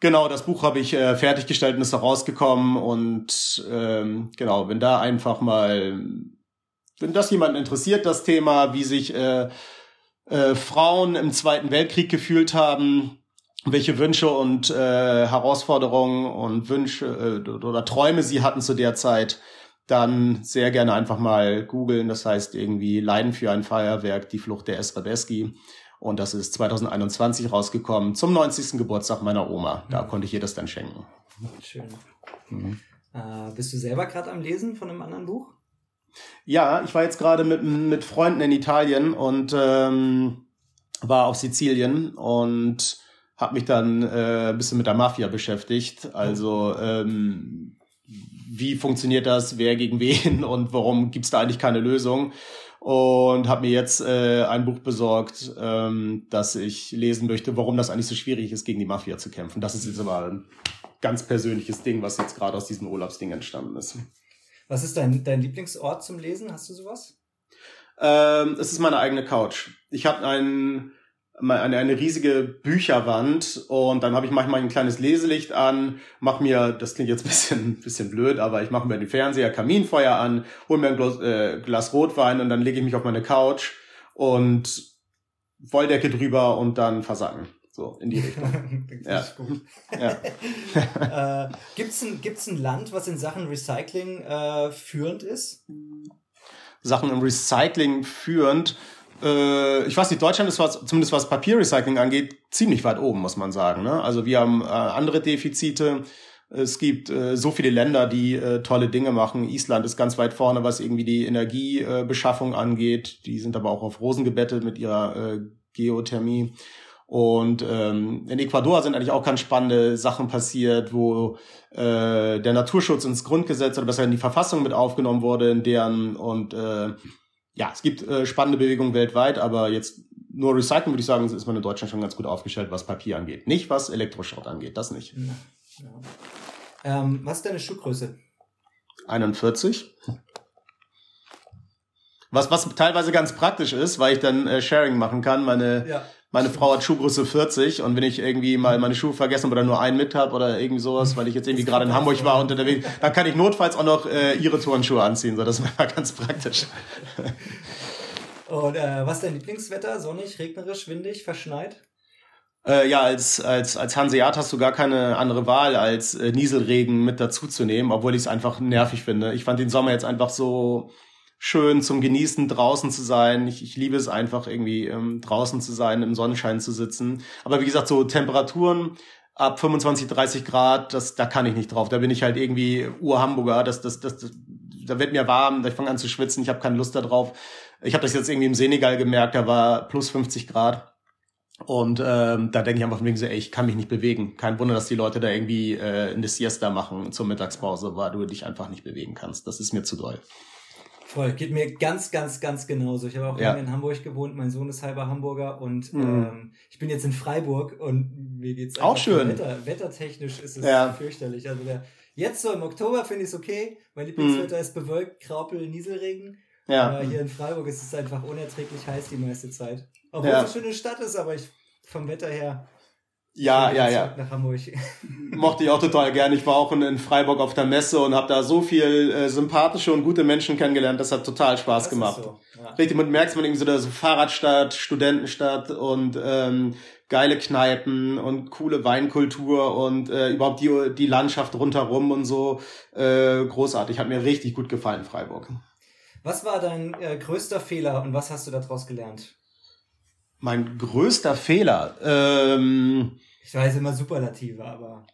Genau, das Buch habe ich äh, fertiggestellt und ist da rausgekommen und ähm, genau, wenn da einfach mal, wenn das jemanden interessiert, das Thema, wie sich äh, äh, Frauen im Zweiten Weltkrieg gefühlt haben, welche Wünsche und äh, Herausforderungen und Wünsche äh, oder Träume sie hatten zu der Zeit, dann sehr gerne einfach mal googeln. Das heißt irgendwie Leiden für ein Feuerwerk, die Flucht der Esrabeski. Und das ist 2021 rausgekommen zum 90. Geburtstag meiner Oma. Da mhm. konnte ich ihr das dann schenken. Schön. Mhm. Äh, bist du selber gerade am Lesen von einem anderen Buch? Ja, ich war jetzt gerade mit, mit Freunden in Italien und ähm, war auf Sizilien und habe mich dann äh, ein bisschen mit der Mafia beschäftigt. Also ähm, wie funktioniert das, wer gegen wen und warum gibt's da eigentlich keine Lösung? und habe mir jetzt äh, ein Buch besorgt, ähm, das ich lesen möchte, warum das eigentlich so schwierig ist, gegen die Mafia zu kämpfen. Das ist jetzt aber ein ganz persönliches Ding, was jetzt gerade aus diesem Urlaubsding entstanden ist. Was ist dein, dein Lieblingsort zum Lesen? Hast du sowas? Ähm, es ist meine eigene Couch. Ich habe einen eine, eine riesige Bücherwand und dann habe ich manchmal ein kleines Leselicht an, mach mir, das klingt jetzt ein bisschen, bisschen blöd, aber ich mache mir den Fernseher, Kaminfeuer an, hol mir ein Glas, äh, Glas Rotwein und dann lege ich mich auf meine Couch und Wolldecke drüber und dann versacken. So, in die Richtung. ja. gut. ja. äh, gibt's ein, gibt's ein Land, was in Sachen Recycling äh, führend ist? Sachen im Recycling führend äh, ich weiß nicht, Deutschland ist was, zumindest was Papierrecycling angeht, ziemlich weit oben, muss man sagen. Ne? Also wir haben äh, andere Defizite. Es gibt äh, so viele Länder, die äh, tolle Dinge machen. Island ist ganz weit vorne, was irgendwie die Energiebeschaffung angeht. Die sind aber auch auf Rosen gebettet mit ihrer äh, Geothermie. Und ähm, in Ecuador sind eigentlich auch ganz spannende Sachen passiert, wo äh, der Naturschutz ins Grundgesetz oder besser in die Verfassung mit aufgenommen wurde, in deren und äh, ja, es gibt äh, spannende Bewegungen weltweit, aber jetzt nur Recycling würde ich sagen, ist man in Deutschland schon ganz gut aufgestellt, was Papier angeht. Nicht was Elektroschrott angeht, das nicht. Ja. Ähm, was ist deine Schuhgröße? 41. Was, was teilweise ganz praktisch ist, weil ich dann äh, Sharing machen kann. Meine, ja. Meine Frau hat Schuhgröße 40 und wenn ich irgendwie mal meine Schuhe vergessen oder nur einen mit habe oder irgendwie sowas, weil ich jetzt irgendwie gerade in Hamburg war und unterwegs, dann kann ich notfalls auch noch äh, ihre Turnschuhe anziehen. So, das war ganz praktisch. Und äh, was ist dein Lieblingswetter? Sonnig, regnerisch, windig, verschneit? Äh, ja, als, als, als Hanseat hast du gar keine andere Wahl, als äh, Nieselregen mit dazuzunehmen, obwohl ich es einfach nervig finde. Ich fand den Sommer jetzt einfach so schön zum Genießen, draußen zu sein. Ich, ich liebe es einfach irgendwie ähm, draußen zu sein, im Sonnenschein zu sitzen. Aber wie gesagt, so Temperaturen ab 25, 30 Grad, das, da kann ich nicht drauf. Da bin ich halt irgendwie Ur-Hamburger. Das, das, das, das, da wird mir warm, ich fange an zu schwitzen, ich habe keine Lust darauf. Ich habe das jetzt irgendwie im Senegal gemerkt, da war plus 50 Grad. Und ähm, da denke ich einfach von wegen so, ey, ich kann mich nicht bewegen. Kein Wunder, dass die Leute da irgendwie äh, eine Siesta machen zur Mittagspause, weil du dich einfach nicht bewegen kannst. Das ist mir zu doll. Voll, geht mir ganz, ganz, ganz genauso. Ich habe auch Ja. lange in Hamburg gewohnt, mein Sohn ist halber Hamburger und Mhm. ähm, ich bin jetzt in Freiburg und mir geht's Auch schön. Wetter, wettertechnisch ist es Ja. fürchterlich. Also der, jetzt so im Oktober finde ich es okay. Mein Lieblingswetter Mhm. ist bewölkt, Graupel, Nieselregen. Ja. Aber hier in Freiburg ist es einfach unerträglich heiß die meiste Zeit. Obwohl Ja. es eine schöne Stadt ist, aber ich vom Wetter her. Ja, ja, ja. Nach Hamburg. Mochte ich auch total gern. Ich war auch in, in Freiburg auf der Messe und habe da so viel äh, sympathische und gute Menschen kennengelernt. Das hat total Spaß Das gemacht. So. Ja. Richtig, man merkt man irgendwie so, da so Fahrradstadt, Studentenstadt und ähm, geile Kneipen und coole Weinkultur und äh, überhaupt die, die Landschaft rundherum und so. Äh, großartig. Hat mir richtig gut gefallen, Freiburg. Was war dein äh, größter Fehler und was hast du daraus gelernt? Mein größter Fehler. Ähm, Ich weiß immer Superlative, aber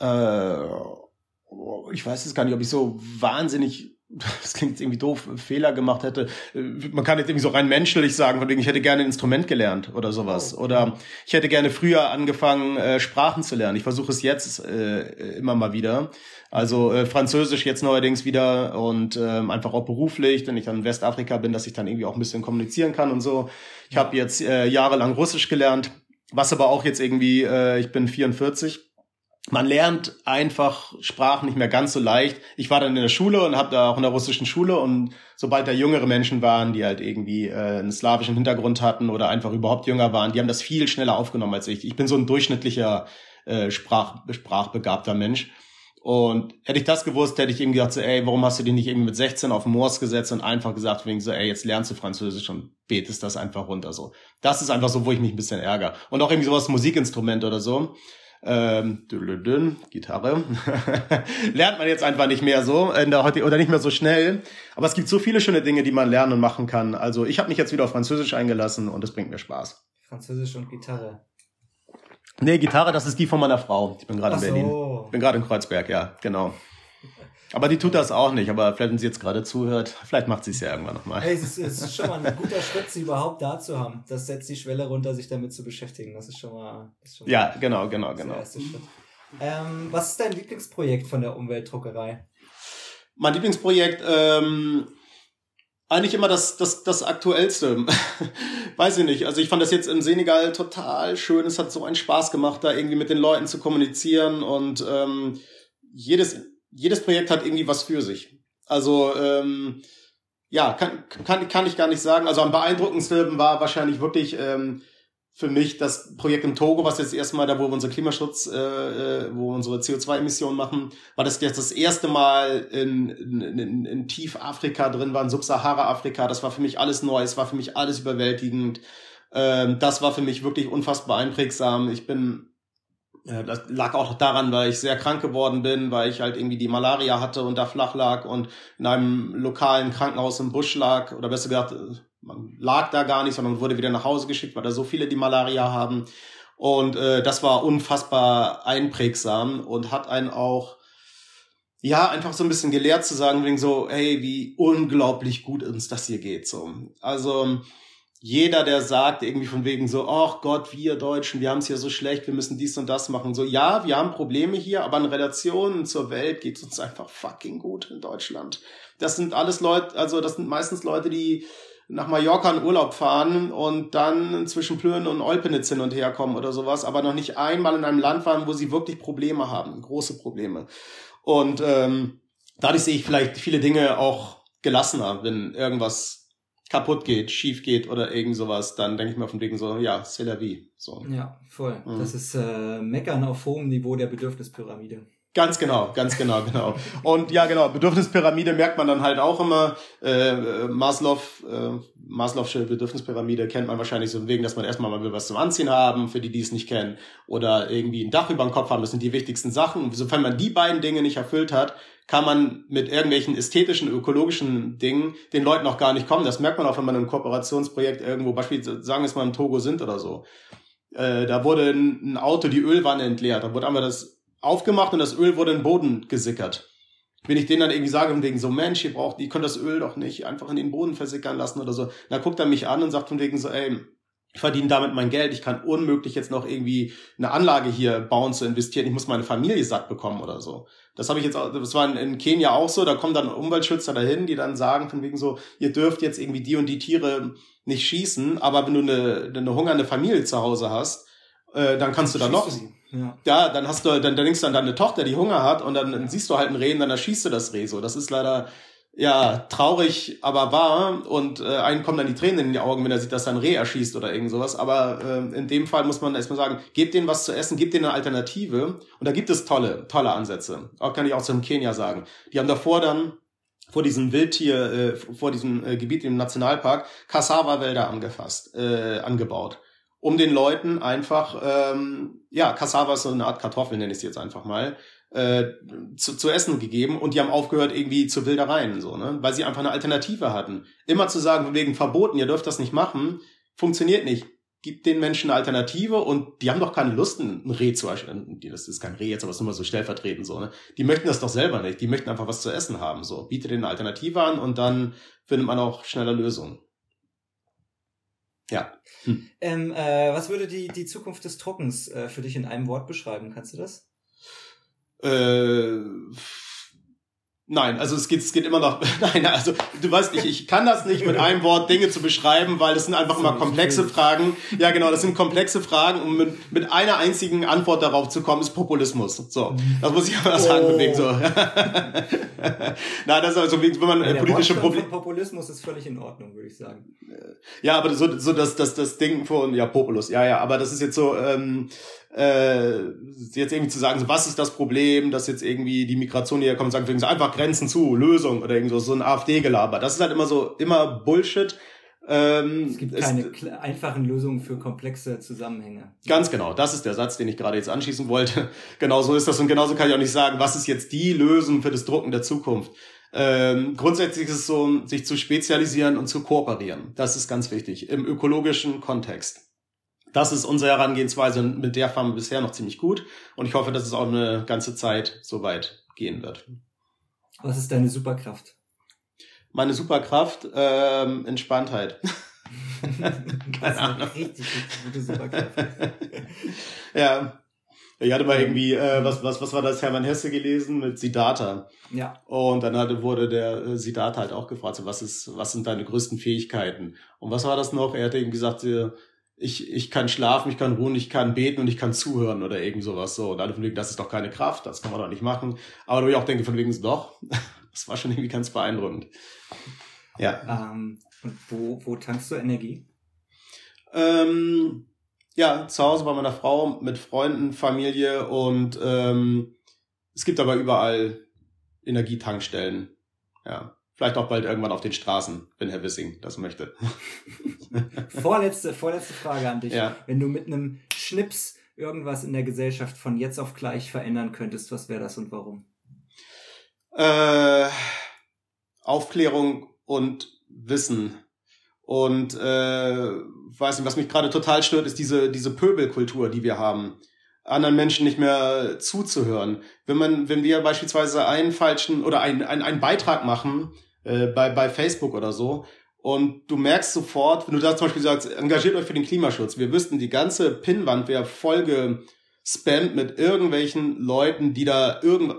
äh, ich weiß jetzt gar nicht, ob ich so wahnsinnig, das klingt irgendwie doof, Fehler gemacht hätte. Äh, Man kann jetzt irgendwie so rein menschlich sagen, von wegen, ich hätte gerne ein Instrument gelernt oder sowas. Oh. Oder ich hätte gerne früher angefangen, äh, Sprachen zu lernen. Ich versuche es jetzt äh, immer mal wieder. Also äh, Französisch jetzt neuerdings wieder und ähm, einfach auch beruflich, wenn ich dann in Westafrika bin, dass ich dann irgendwie auch ein bisschen kommunizieren kann und so. Ich habe jetzt äh, jahrelang Russisch gelernt, was aber auch jetzt irgendwie, äh, ich bin 44, man lernt einfach Sprachen nicht mehr ganz so leicht. Ich war dann in der Schule und habe da auch in der russischen Schule und sobald da jüngere Menschen waren, die halt irgendwie äh, einen slawischen Hintergrund hatten oder einfach überhaupt jünger waren, die haben das viel schneller aufgenommen als ich. Ich bin so ein durchschnittlicher äh, Sprach, sprachbegabter Mensch. Und hätte ich das gewusst, hätte ich irgendwie gedacht, so, ey, warum hast du dich nicht irgendwie mit 16 auf Moors gesetzt und einfach gesagt, wegen so, ey, jetzt lernst du Französisch und betest das einfach runter so. Das ist einfach so, wo ich mich ein bisschen ärgere. Und auch irgendwie sowas Musikinstrument oder so ähm, dünn, Gitarre, lernt man jetzt einfach nicht mehr so in der heute oder nicht mehr so schnell. Aber es gibt so viele schöne Dinge, die man lernen und machen kann. Also ich habe mich jetzt wieder auf Französisch eingelassen und es bringt mir Spaß. Französisch und Gitarre. Nee, Gitarre, das ist die von meiner Frau. Ich bin gerade in Berlin. Ich bin gerade in Kreuzberg, ja, genau. Aber die tut das auch nicht. Aber vielleicht, wenn sie jetzt gerade zuhört, vielleicht macht sie es ja irgendwann nochmal. Hey, es ist, es ist schon mal ein guter Schritt, sie überhaupt da zu haben. Das setzt die Schwelle runter, sich damit zu beschäftigen. Das ist schon mal, ist schon mal Ja, genau, genau, der genau. erste Schritt. Ähm, was ist dein Lieblingsprojekt von der Umweltdruckerei? Mein Lieblingsprojekt, ähm, eigentlich immer das, das, das aktuellste. Weiß ich nicht. Also ich fand das jetzt im Senegal total schön. Es hat so einen Spaß gemacht, da irgendwie mit den Leuten zu kommunizieren und ähm, jedes, jedes Projekt hat irgendwie was für sich. Also ähm, ja, kann, kann, kann ich gar nicht sagen. Also am beeindruckendsten war wahrscheinlich wirklich ähm, für mich das Projekt im Togo, was jetzt erstmal da, wo wir unsere Klimaschutz, äh, äh, wo wir unsere CO2-Emissionen machen, war das jetzt das erste Mal in, in, in, Tiefafrika drin war, in Subsahara-Afrika. Das war für mich alles neu, es war für mich alles überwältigend. Ähm, das war für mich wirklich unfassbar einprägsam. Ich bin äh, das lag auch daran, weil ich sehr krank geworden bin, weil ich halt irgendwie die Malaria hatte und da flach lag und in einem lokalen Krankenhaus im Busch lag, oder besser gesagt, äh, man lag da gar nicht, sondern wurde wieder nach Hause geschickt, weil da so viele die Malaria haben. Und äh, das war unfassbar einprägsam und hat einen auch, ja, einfach so ein bisschen gelehrt zu sagen, wegen so, hey, wie unglaublich gut uns das hier geht. So. Also jeder, der sagt irgendwie von wegen so, ach Gott, wir Deutschen, wir haben es hier so schlecht, wir müssen dies und das machen. So, ja, wir haben Probleme hier, aber in Relation zur Welt geht es uns einfach fucking gut in Deutschland. Das sind alles Leute, also das sind meistens Leute, die nach Mallorca in Urlaub fahren und dann zwischen Plön und Olpenitz hin und her kommen oder sowas, aber noch nicht einmal in einem Land waren, wo sie wirklich Probleme haben, große Probleme. Und ähm, dadurch sehe ich vielleicht viele Dinge auch gelassener, wenn irgendwas kaputt geht, schief geht oder irgend sowas, dann denke ich mir von wegen so, ja, c'est la vie. So. Ja, voll. Mhm. Das ist äh, Meckern auf hohem Niveau der Bedürfnispyramide. Ganz genau, ganz genau, genau. Und ja, genau, Bedürfnispyramide merkt man dann halt auch immer. Äh, Maslow, äh, Maslow'sche Bedürfnispyramide kennt man wahrscheinlich so wegen, dass man erstmal mal will was zum Anziehen haben, für die, die es nicht kennen. Oder irgendwie ein Dach über dem Kopf haben, das sind die wichtigsten Sachen. Und sofern man die beiden Dinge nicht erfüllt hat, kann man mit irgendwelchen ästhetischen, ökologischen Dingen den Leuten auch gar nicht kommen. Das merkt man auch, wenn man in einem Kooperationsprojekt irgendwo, beispielsweise sagen wir es mal im Togo sind oder so. Äh, da wurde ein, ein Auto die Ölwanne entleert. Da wurde einmal das aufgemacht und das Öl wurde in den Boden gesickert. Wenn ich denen dann irgendwie sage, von wegen so, Mensch, ihr braucht, ihr könnt das Öl doch nicht einfach in den Boden versickern lassen oder so. Da guckt er mich an und sagt von wegen so, ey, ich verdiene damit mein Geld, ich kann unmöglich jetzt noch irgendwie eine Anlage hier bauen zu investieren, ich muss meine Familie satt bekommen oder so. Das habe ich jetzt auch, das war in, Kenia auch so, da kommen dann Umweltschützer dahin, die dann sagen von wegen so, ihr dürft jetzt irgendwie die und die Tiere nicht schießen, aber wenn du eine, eine hungernde Familie zu Hause hast, äh, dann kannst du da noch, ja. dann hast du, dann, dann denkst du an deine Tochter, die Hunger hat und dann, dann siehst du halt ein Reh und dann erschießt du das Reh so. Das ist leider ja, traurig, aber wahr. Und äh, einen kommen dann die Tränen in die Augen, wenn er sieht, dass er ein Reh erschießt oder irgend sowas. Aber äh, in dem Fall muss man erstmal sagen, gebt denen was zu essen, gebt denen eine Alternative. Und da gibt es tolle, tolle Ansätze. Auch kann ich auch zum Kenia sagen. Die haben davor dann vor diesem Wildtier, äh, vor diesem äh, Gebiet im Nationalpark Cassava-Wälder angefasst, äh, angebaut. Um den Leuten einfach, ähm, ja, Cassava ist so eine Art Kartoffel, nenne ich es jetzt einfach mal, äh, zu, zu essen gegeben und die haben aufgehört irgendwie zu Wildereien, so, ne? Weil sie einfach eine Alternative hatten. Immer zu sagen, wegen verboten, ihr dürft das nicht machen, funktioniert nicht. Gibt den Menschen eine Alternative und die haben doch keine Lust, ein Reh zu erstellen. Das ist kein Reh jetzt, aber es ist mal so stellvertretend so, ne? Die möchten das doch selber nicht. Die möchten einfach was zu essen haben, so. Bietet denen eine Alternative an und dann findet man auch schneller Lösungen. Ja. Hm. Ähm, äh, was würde die, die Zukunft des Trockens äh, für dich in einem Wort beschreiben? Kannst du das? Äh, Nein, also es geht, es geht immer noch. Nein, also du weißt, ich, ich kann das nicht mit einem Wort Dinge zu beschreiben, weil das sind einfach immer komplexe Fragen. Ja, genau, das sind komplexe Fragen, um mit, mit einer einzigen Antwort darauf zu kommen, ist Populismus. So, das muss ich aber sagen, oh. so. Nein, das ist also, wenn man ja, politische Probleme. Populismus ist völlig in Ordnung, würde ich sagen. Ja, aber so, so das, das, das Ding von, ja, Populus, ja, ja, aber das ist jetzt so, ähm, äh, jetzt irgendwie zu sagen, so, was ist das Problem, dass jetzt irgendwie die Migration hier kommt sagt, so, einfach Grenzen zu, Lösung oder irgend so, so ein AfD-Gelaber. Das ist halt immer so, immer Bullshit. Ähm, es gibt keine es, einfachen Lösungen für komplexe Zusammenhänge. Ganz genau, das ist der Satz, den ich gerade jetzt anschließen wollte. genau so ist das und genauso kann ich auch nicht sagen, was ist jetzt die Lösung für das Drucken der Zukunft. Ähm, grundsätzlich ist es so, sich zu spezialisieren und zu kooperieren. Das ist ganz wichtig im ökologischen Kontext. Das ist unsere Herangehensweise und mit der fahren wir bisher noch ziemlich gut. Und ich hoffe, dass es auch eine ganze Zeit so weit gehen wird. Was ist deine Superkraft? Meine Superkraft, ähm, Entspanntheit. Keine Ahnung. Richtig, richtig gute Superkraft. ja. Ich hatte mal irgendwie, äh, was, was, was war das, Hermann Hesse gelesen mit Siddhartha. Ja. Und dann hatte, wurde der äh, Siddhartha halt auch gefragt, so, was ist, was sind deine größten Fähigkeiten? Und was war das noch? Er hatte ihm gesagt, äh, ich, ich kann schlafen, ich kann ruhen, ich kann beten und ich kann zuhören oder irgend sowas so. Und alle von wegen, das ist doch keine Kraft, das kann man doch nicht machen. Aber wo ich auch denke, von wegen, doch, das war schon irgendwie ganz beeindruckend. Ja. Ähm, und wo, wo tankst du Energie? Ähm, ja, zu Hause bei meiner Frau, mit Freunden, Familie und ähm, es gibt aber überall Energietankstellen. Ja. Vielleicht auch bald irgendwann auf den Straßen, wenn Herr Wissing das möchte. vorletzte, vorletzte Frage an dich. Ja. Wenn du mit einem Schnips irgendwas in der Gesellschaft von jetzt auf gleich verändern könntest, was wäre das und warum? Äh, Aufklärung und Wissen. Und äh, weiß nicht, was mich gerade total stört, ist diese, diese Pöbelkultur, die wir haben anderen Menschen nicht mehr zuzuhören. Wenn man, wenn wir beispielsweise einen falschen oder einen, einen, einen Beitrag machen, äh, bei, bei Facebook oder so. Und du merkst sofort, wenn du da zum Beispiel sagst, engagiert euch für den Klimaschutz. Wir wüssten, die ganze Pinnwand wäre voll gespammt mit irgendwelchen Leuten, die da irgend,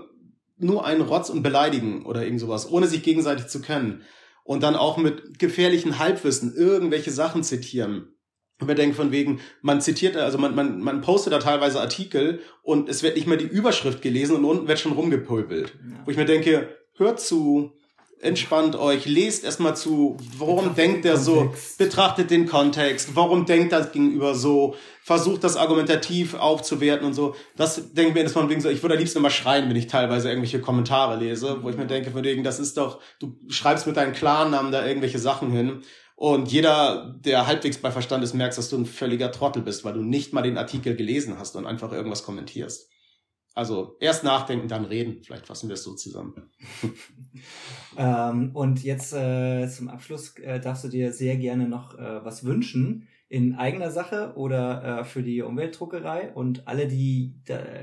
nur einen Rotz und beleidigen oder irgend sowas, ohne sich gegenseitig zu kennen. Und dann auch mit gefährlichen Halbwissen irgendwelche Sachen zitieren. Und wir denken von wegen, man zitiert, also man, man, man postet da teilweise Artikel und es wird nicht mehr die Überschrift gelesen und unten wird schon rumgepulpelt. Ja. Wo ich mir denke, hört zu, entspannt euch, lest erstmal zu, warum denkt er so, betrachtet den Kontext, warum denkt das gegenüber so, versucht das argumentativ aufzuwerten und so. Das denkt mir, dass man wegen so, ich würde am liebsten immer schreien, wenn ich teilweise irgendwelche Kommentare lese, wo ich mir denke, von wegen, das ist doch, du schreibst mit deinen Klarnamen da irgendwelche Sachen hin. Und jeder, der halbwegs bei Verstand ist, merkt, dass du ein völliger Trottel bist, weil du nicht mal den Artikel gelesen hast und einfach irgendwas kommentierst. Also erst nachdenken, dann reden. Vielleicht fassen wir es so zusammen. ähm, und jetzt äh, zum Abschluss äh, darfst du dir sehr gerne noch äh, was wünschen in eigener Sache oder äh, für die Umweltdruckerei. Und alle, die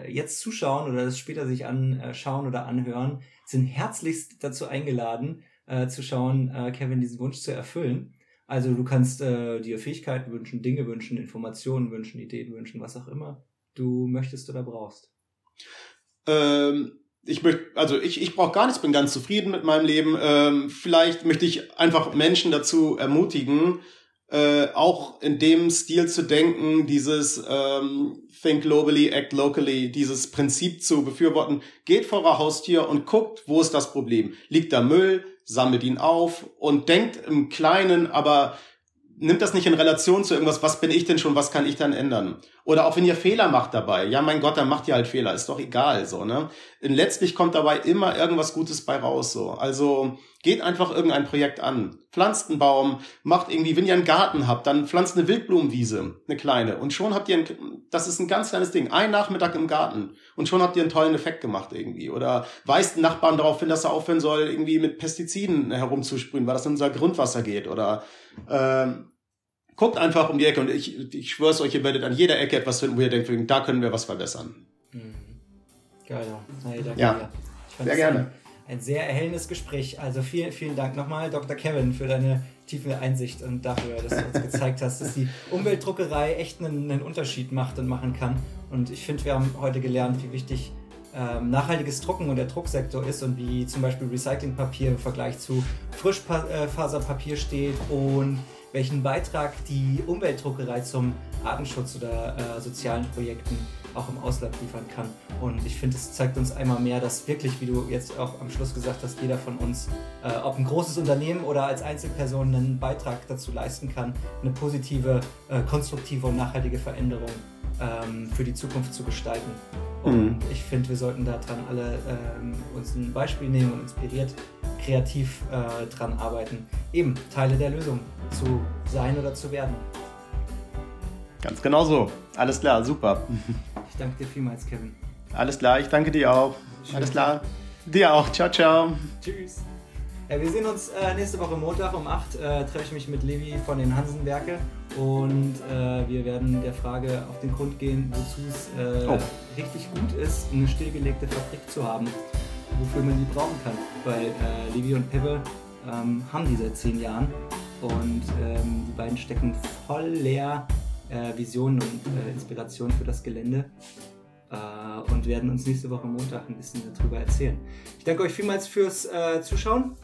jetzt zuschauen oder das später sich anschauen oder anhören, sind herzlichst dazu eingeladen, äh, zu schauen, äh, Kevin diesen Wunsch zu erfüllen. Also du kannst äh, dir Fähigkeiten wünschen, Dinge wünschen, Informationen wünschen, Ideen wünschen, was auch immer du möchtest oder brauchst. Ähm, ich möchte, also ich, ich brauche gar nichts, bin ganz zufrieden mit meinem Leben. Ähm, vielleicht möchte ich einfach Menschen dazu ermutigen, äh, auch in dem Stil zu denken, dieses ähm, Think globally, act locally, dieses Prinzip zu befürworten. Geht vor eurer Haustür und guckt, wo ist das Problem? Liegt da Müll? Sammelt ihn auf und denkt im Kleinen, aber nimmt das nicht in Relation zu irgendwas, was bin ich denn schon, was kann ich dann ändern? Oder auch wenn ihr Fehler macht dabei, ja mein Gott, dann macht ihr halt Fehler, ist doch egal, so, ne? Und letztlich kommt dabei immer irgendwas Gutes bei raus, so. Also, geht einfach irgendein Projekt an. Pflanzt einen Baum, macht irgendwie, wenn ihr einen Garten habt, dann pflanzt eine Wildblumenwiese, eine kleine. Und schon habt ihr, ein, das ist ein ganz kleines Ding, ein Nachmittag im Garten. Und schon habt ihr einen tollen Effekt gemacht irgendwie. Oder weist einen Nachbarn darauf hin, dass er aufhören soll, irgendwie mit Pestiziden herumzusprühen, weil das in unser Grundwasser geht. Oder, ähm, guckt einfach um die Ecke und ich, ich schwör's euch, ihr werdet an jeder Ecke etwas finden, wo ihr denkt, da können wir was verbessern. Mhm. Geil. Hey, danke ja. dir. Sehr gerne. Ein, sehr erhellendes Gespräch. Also vielen, vielen Dank nochmal, Dr. Kevin, für deine tiefe Einsicht und dafür, dass du uns gezeigt hast, dass die Umweltdruckerei echt einen, einen Unterschied macht und machen kann. Und ich finde, wir haben heute gelernt, wie wichtig ähm, nachhaltiges Drucken und der Drucksektor ist und wie zum Beispiel Recyclingpapier im Vergleich zu Frischfaserpapier steht und welchen Beitrag die Umweltdruckerei zum Artenschutz oder äh, sozialen Projekten auch im Ausland liefern kann. Und ich finde, es zeigt uns einmal mehr, dass wirklich, wie du jetzt auch am Schluss gesagt hast, jeder von uns, äh, ob ein großes Unternehmen oder als Einzelperson, einen Beitrag dazu leisten kann, eine positive, äh, konstruktive und nachhaltige Veränderung ähm, für die Zukunft zu gestalten. Und mhm. ich finde, wir sollten daran alle ähm, uns ein Beispiel nehmen und inspiriert kreativ äh, dran arbeiten, eben Teile der Lösung zu sein oder zu werden. Ganz genau so. Alles klar, super. Ich danke dir vielmals, Kevin. Alles klar, ich danke dir auch. Schön. Alles klar. Dir auch. Ciao, ciao. Tschüss. Ja, wir sehen uns äh, nächste Woche Montag um 8. Äh, treffe ich mich mit Levi von den Hansenwerke und äh, wir werden der Frage auf den Grund gehen, wozu es äh, oh. richtig gut ist, eine stillgelegte Fabrik zu haben, wofür man die brauchen kann. Weil äh, Levi und Peppe ähm, haben die seit zehn Jahren und ähm, die beiden stecken voll leer äh, Visionen und Inspirationen für das Gelände und werden uns nächste Woche Montag ein bisschen darüber erzählen. Ich danke euch vielmals fürs Zuschauen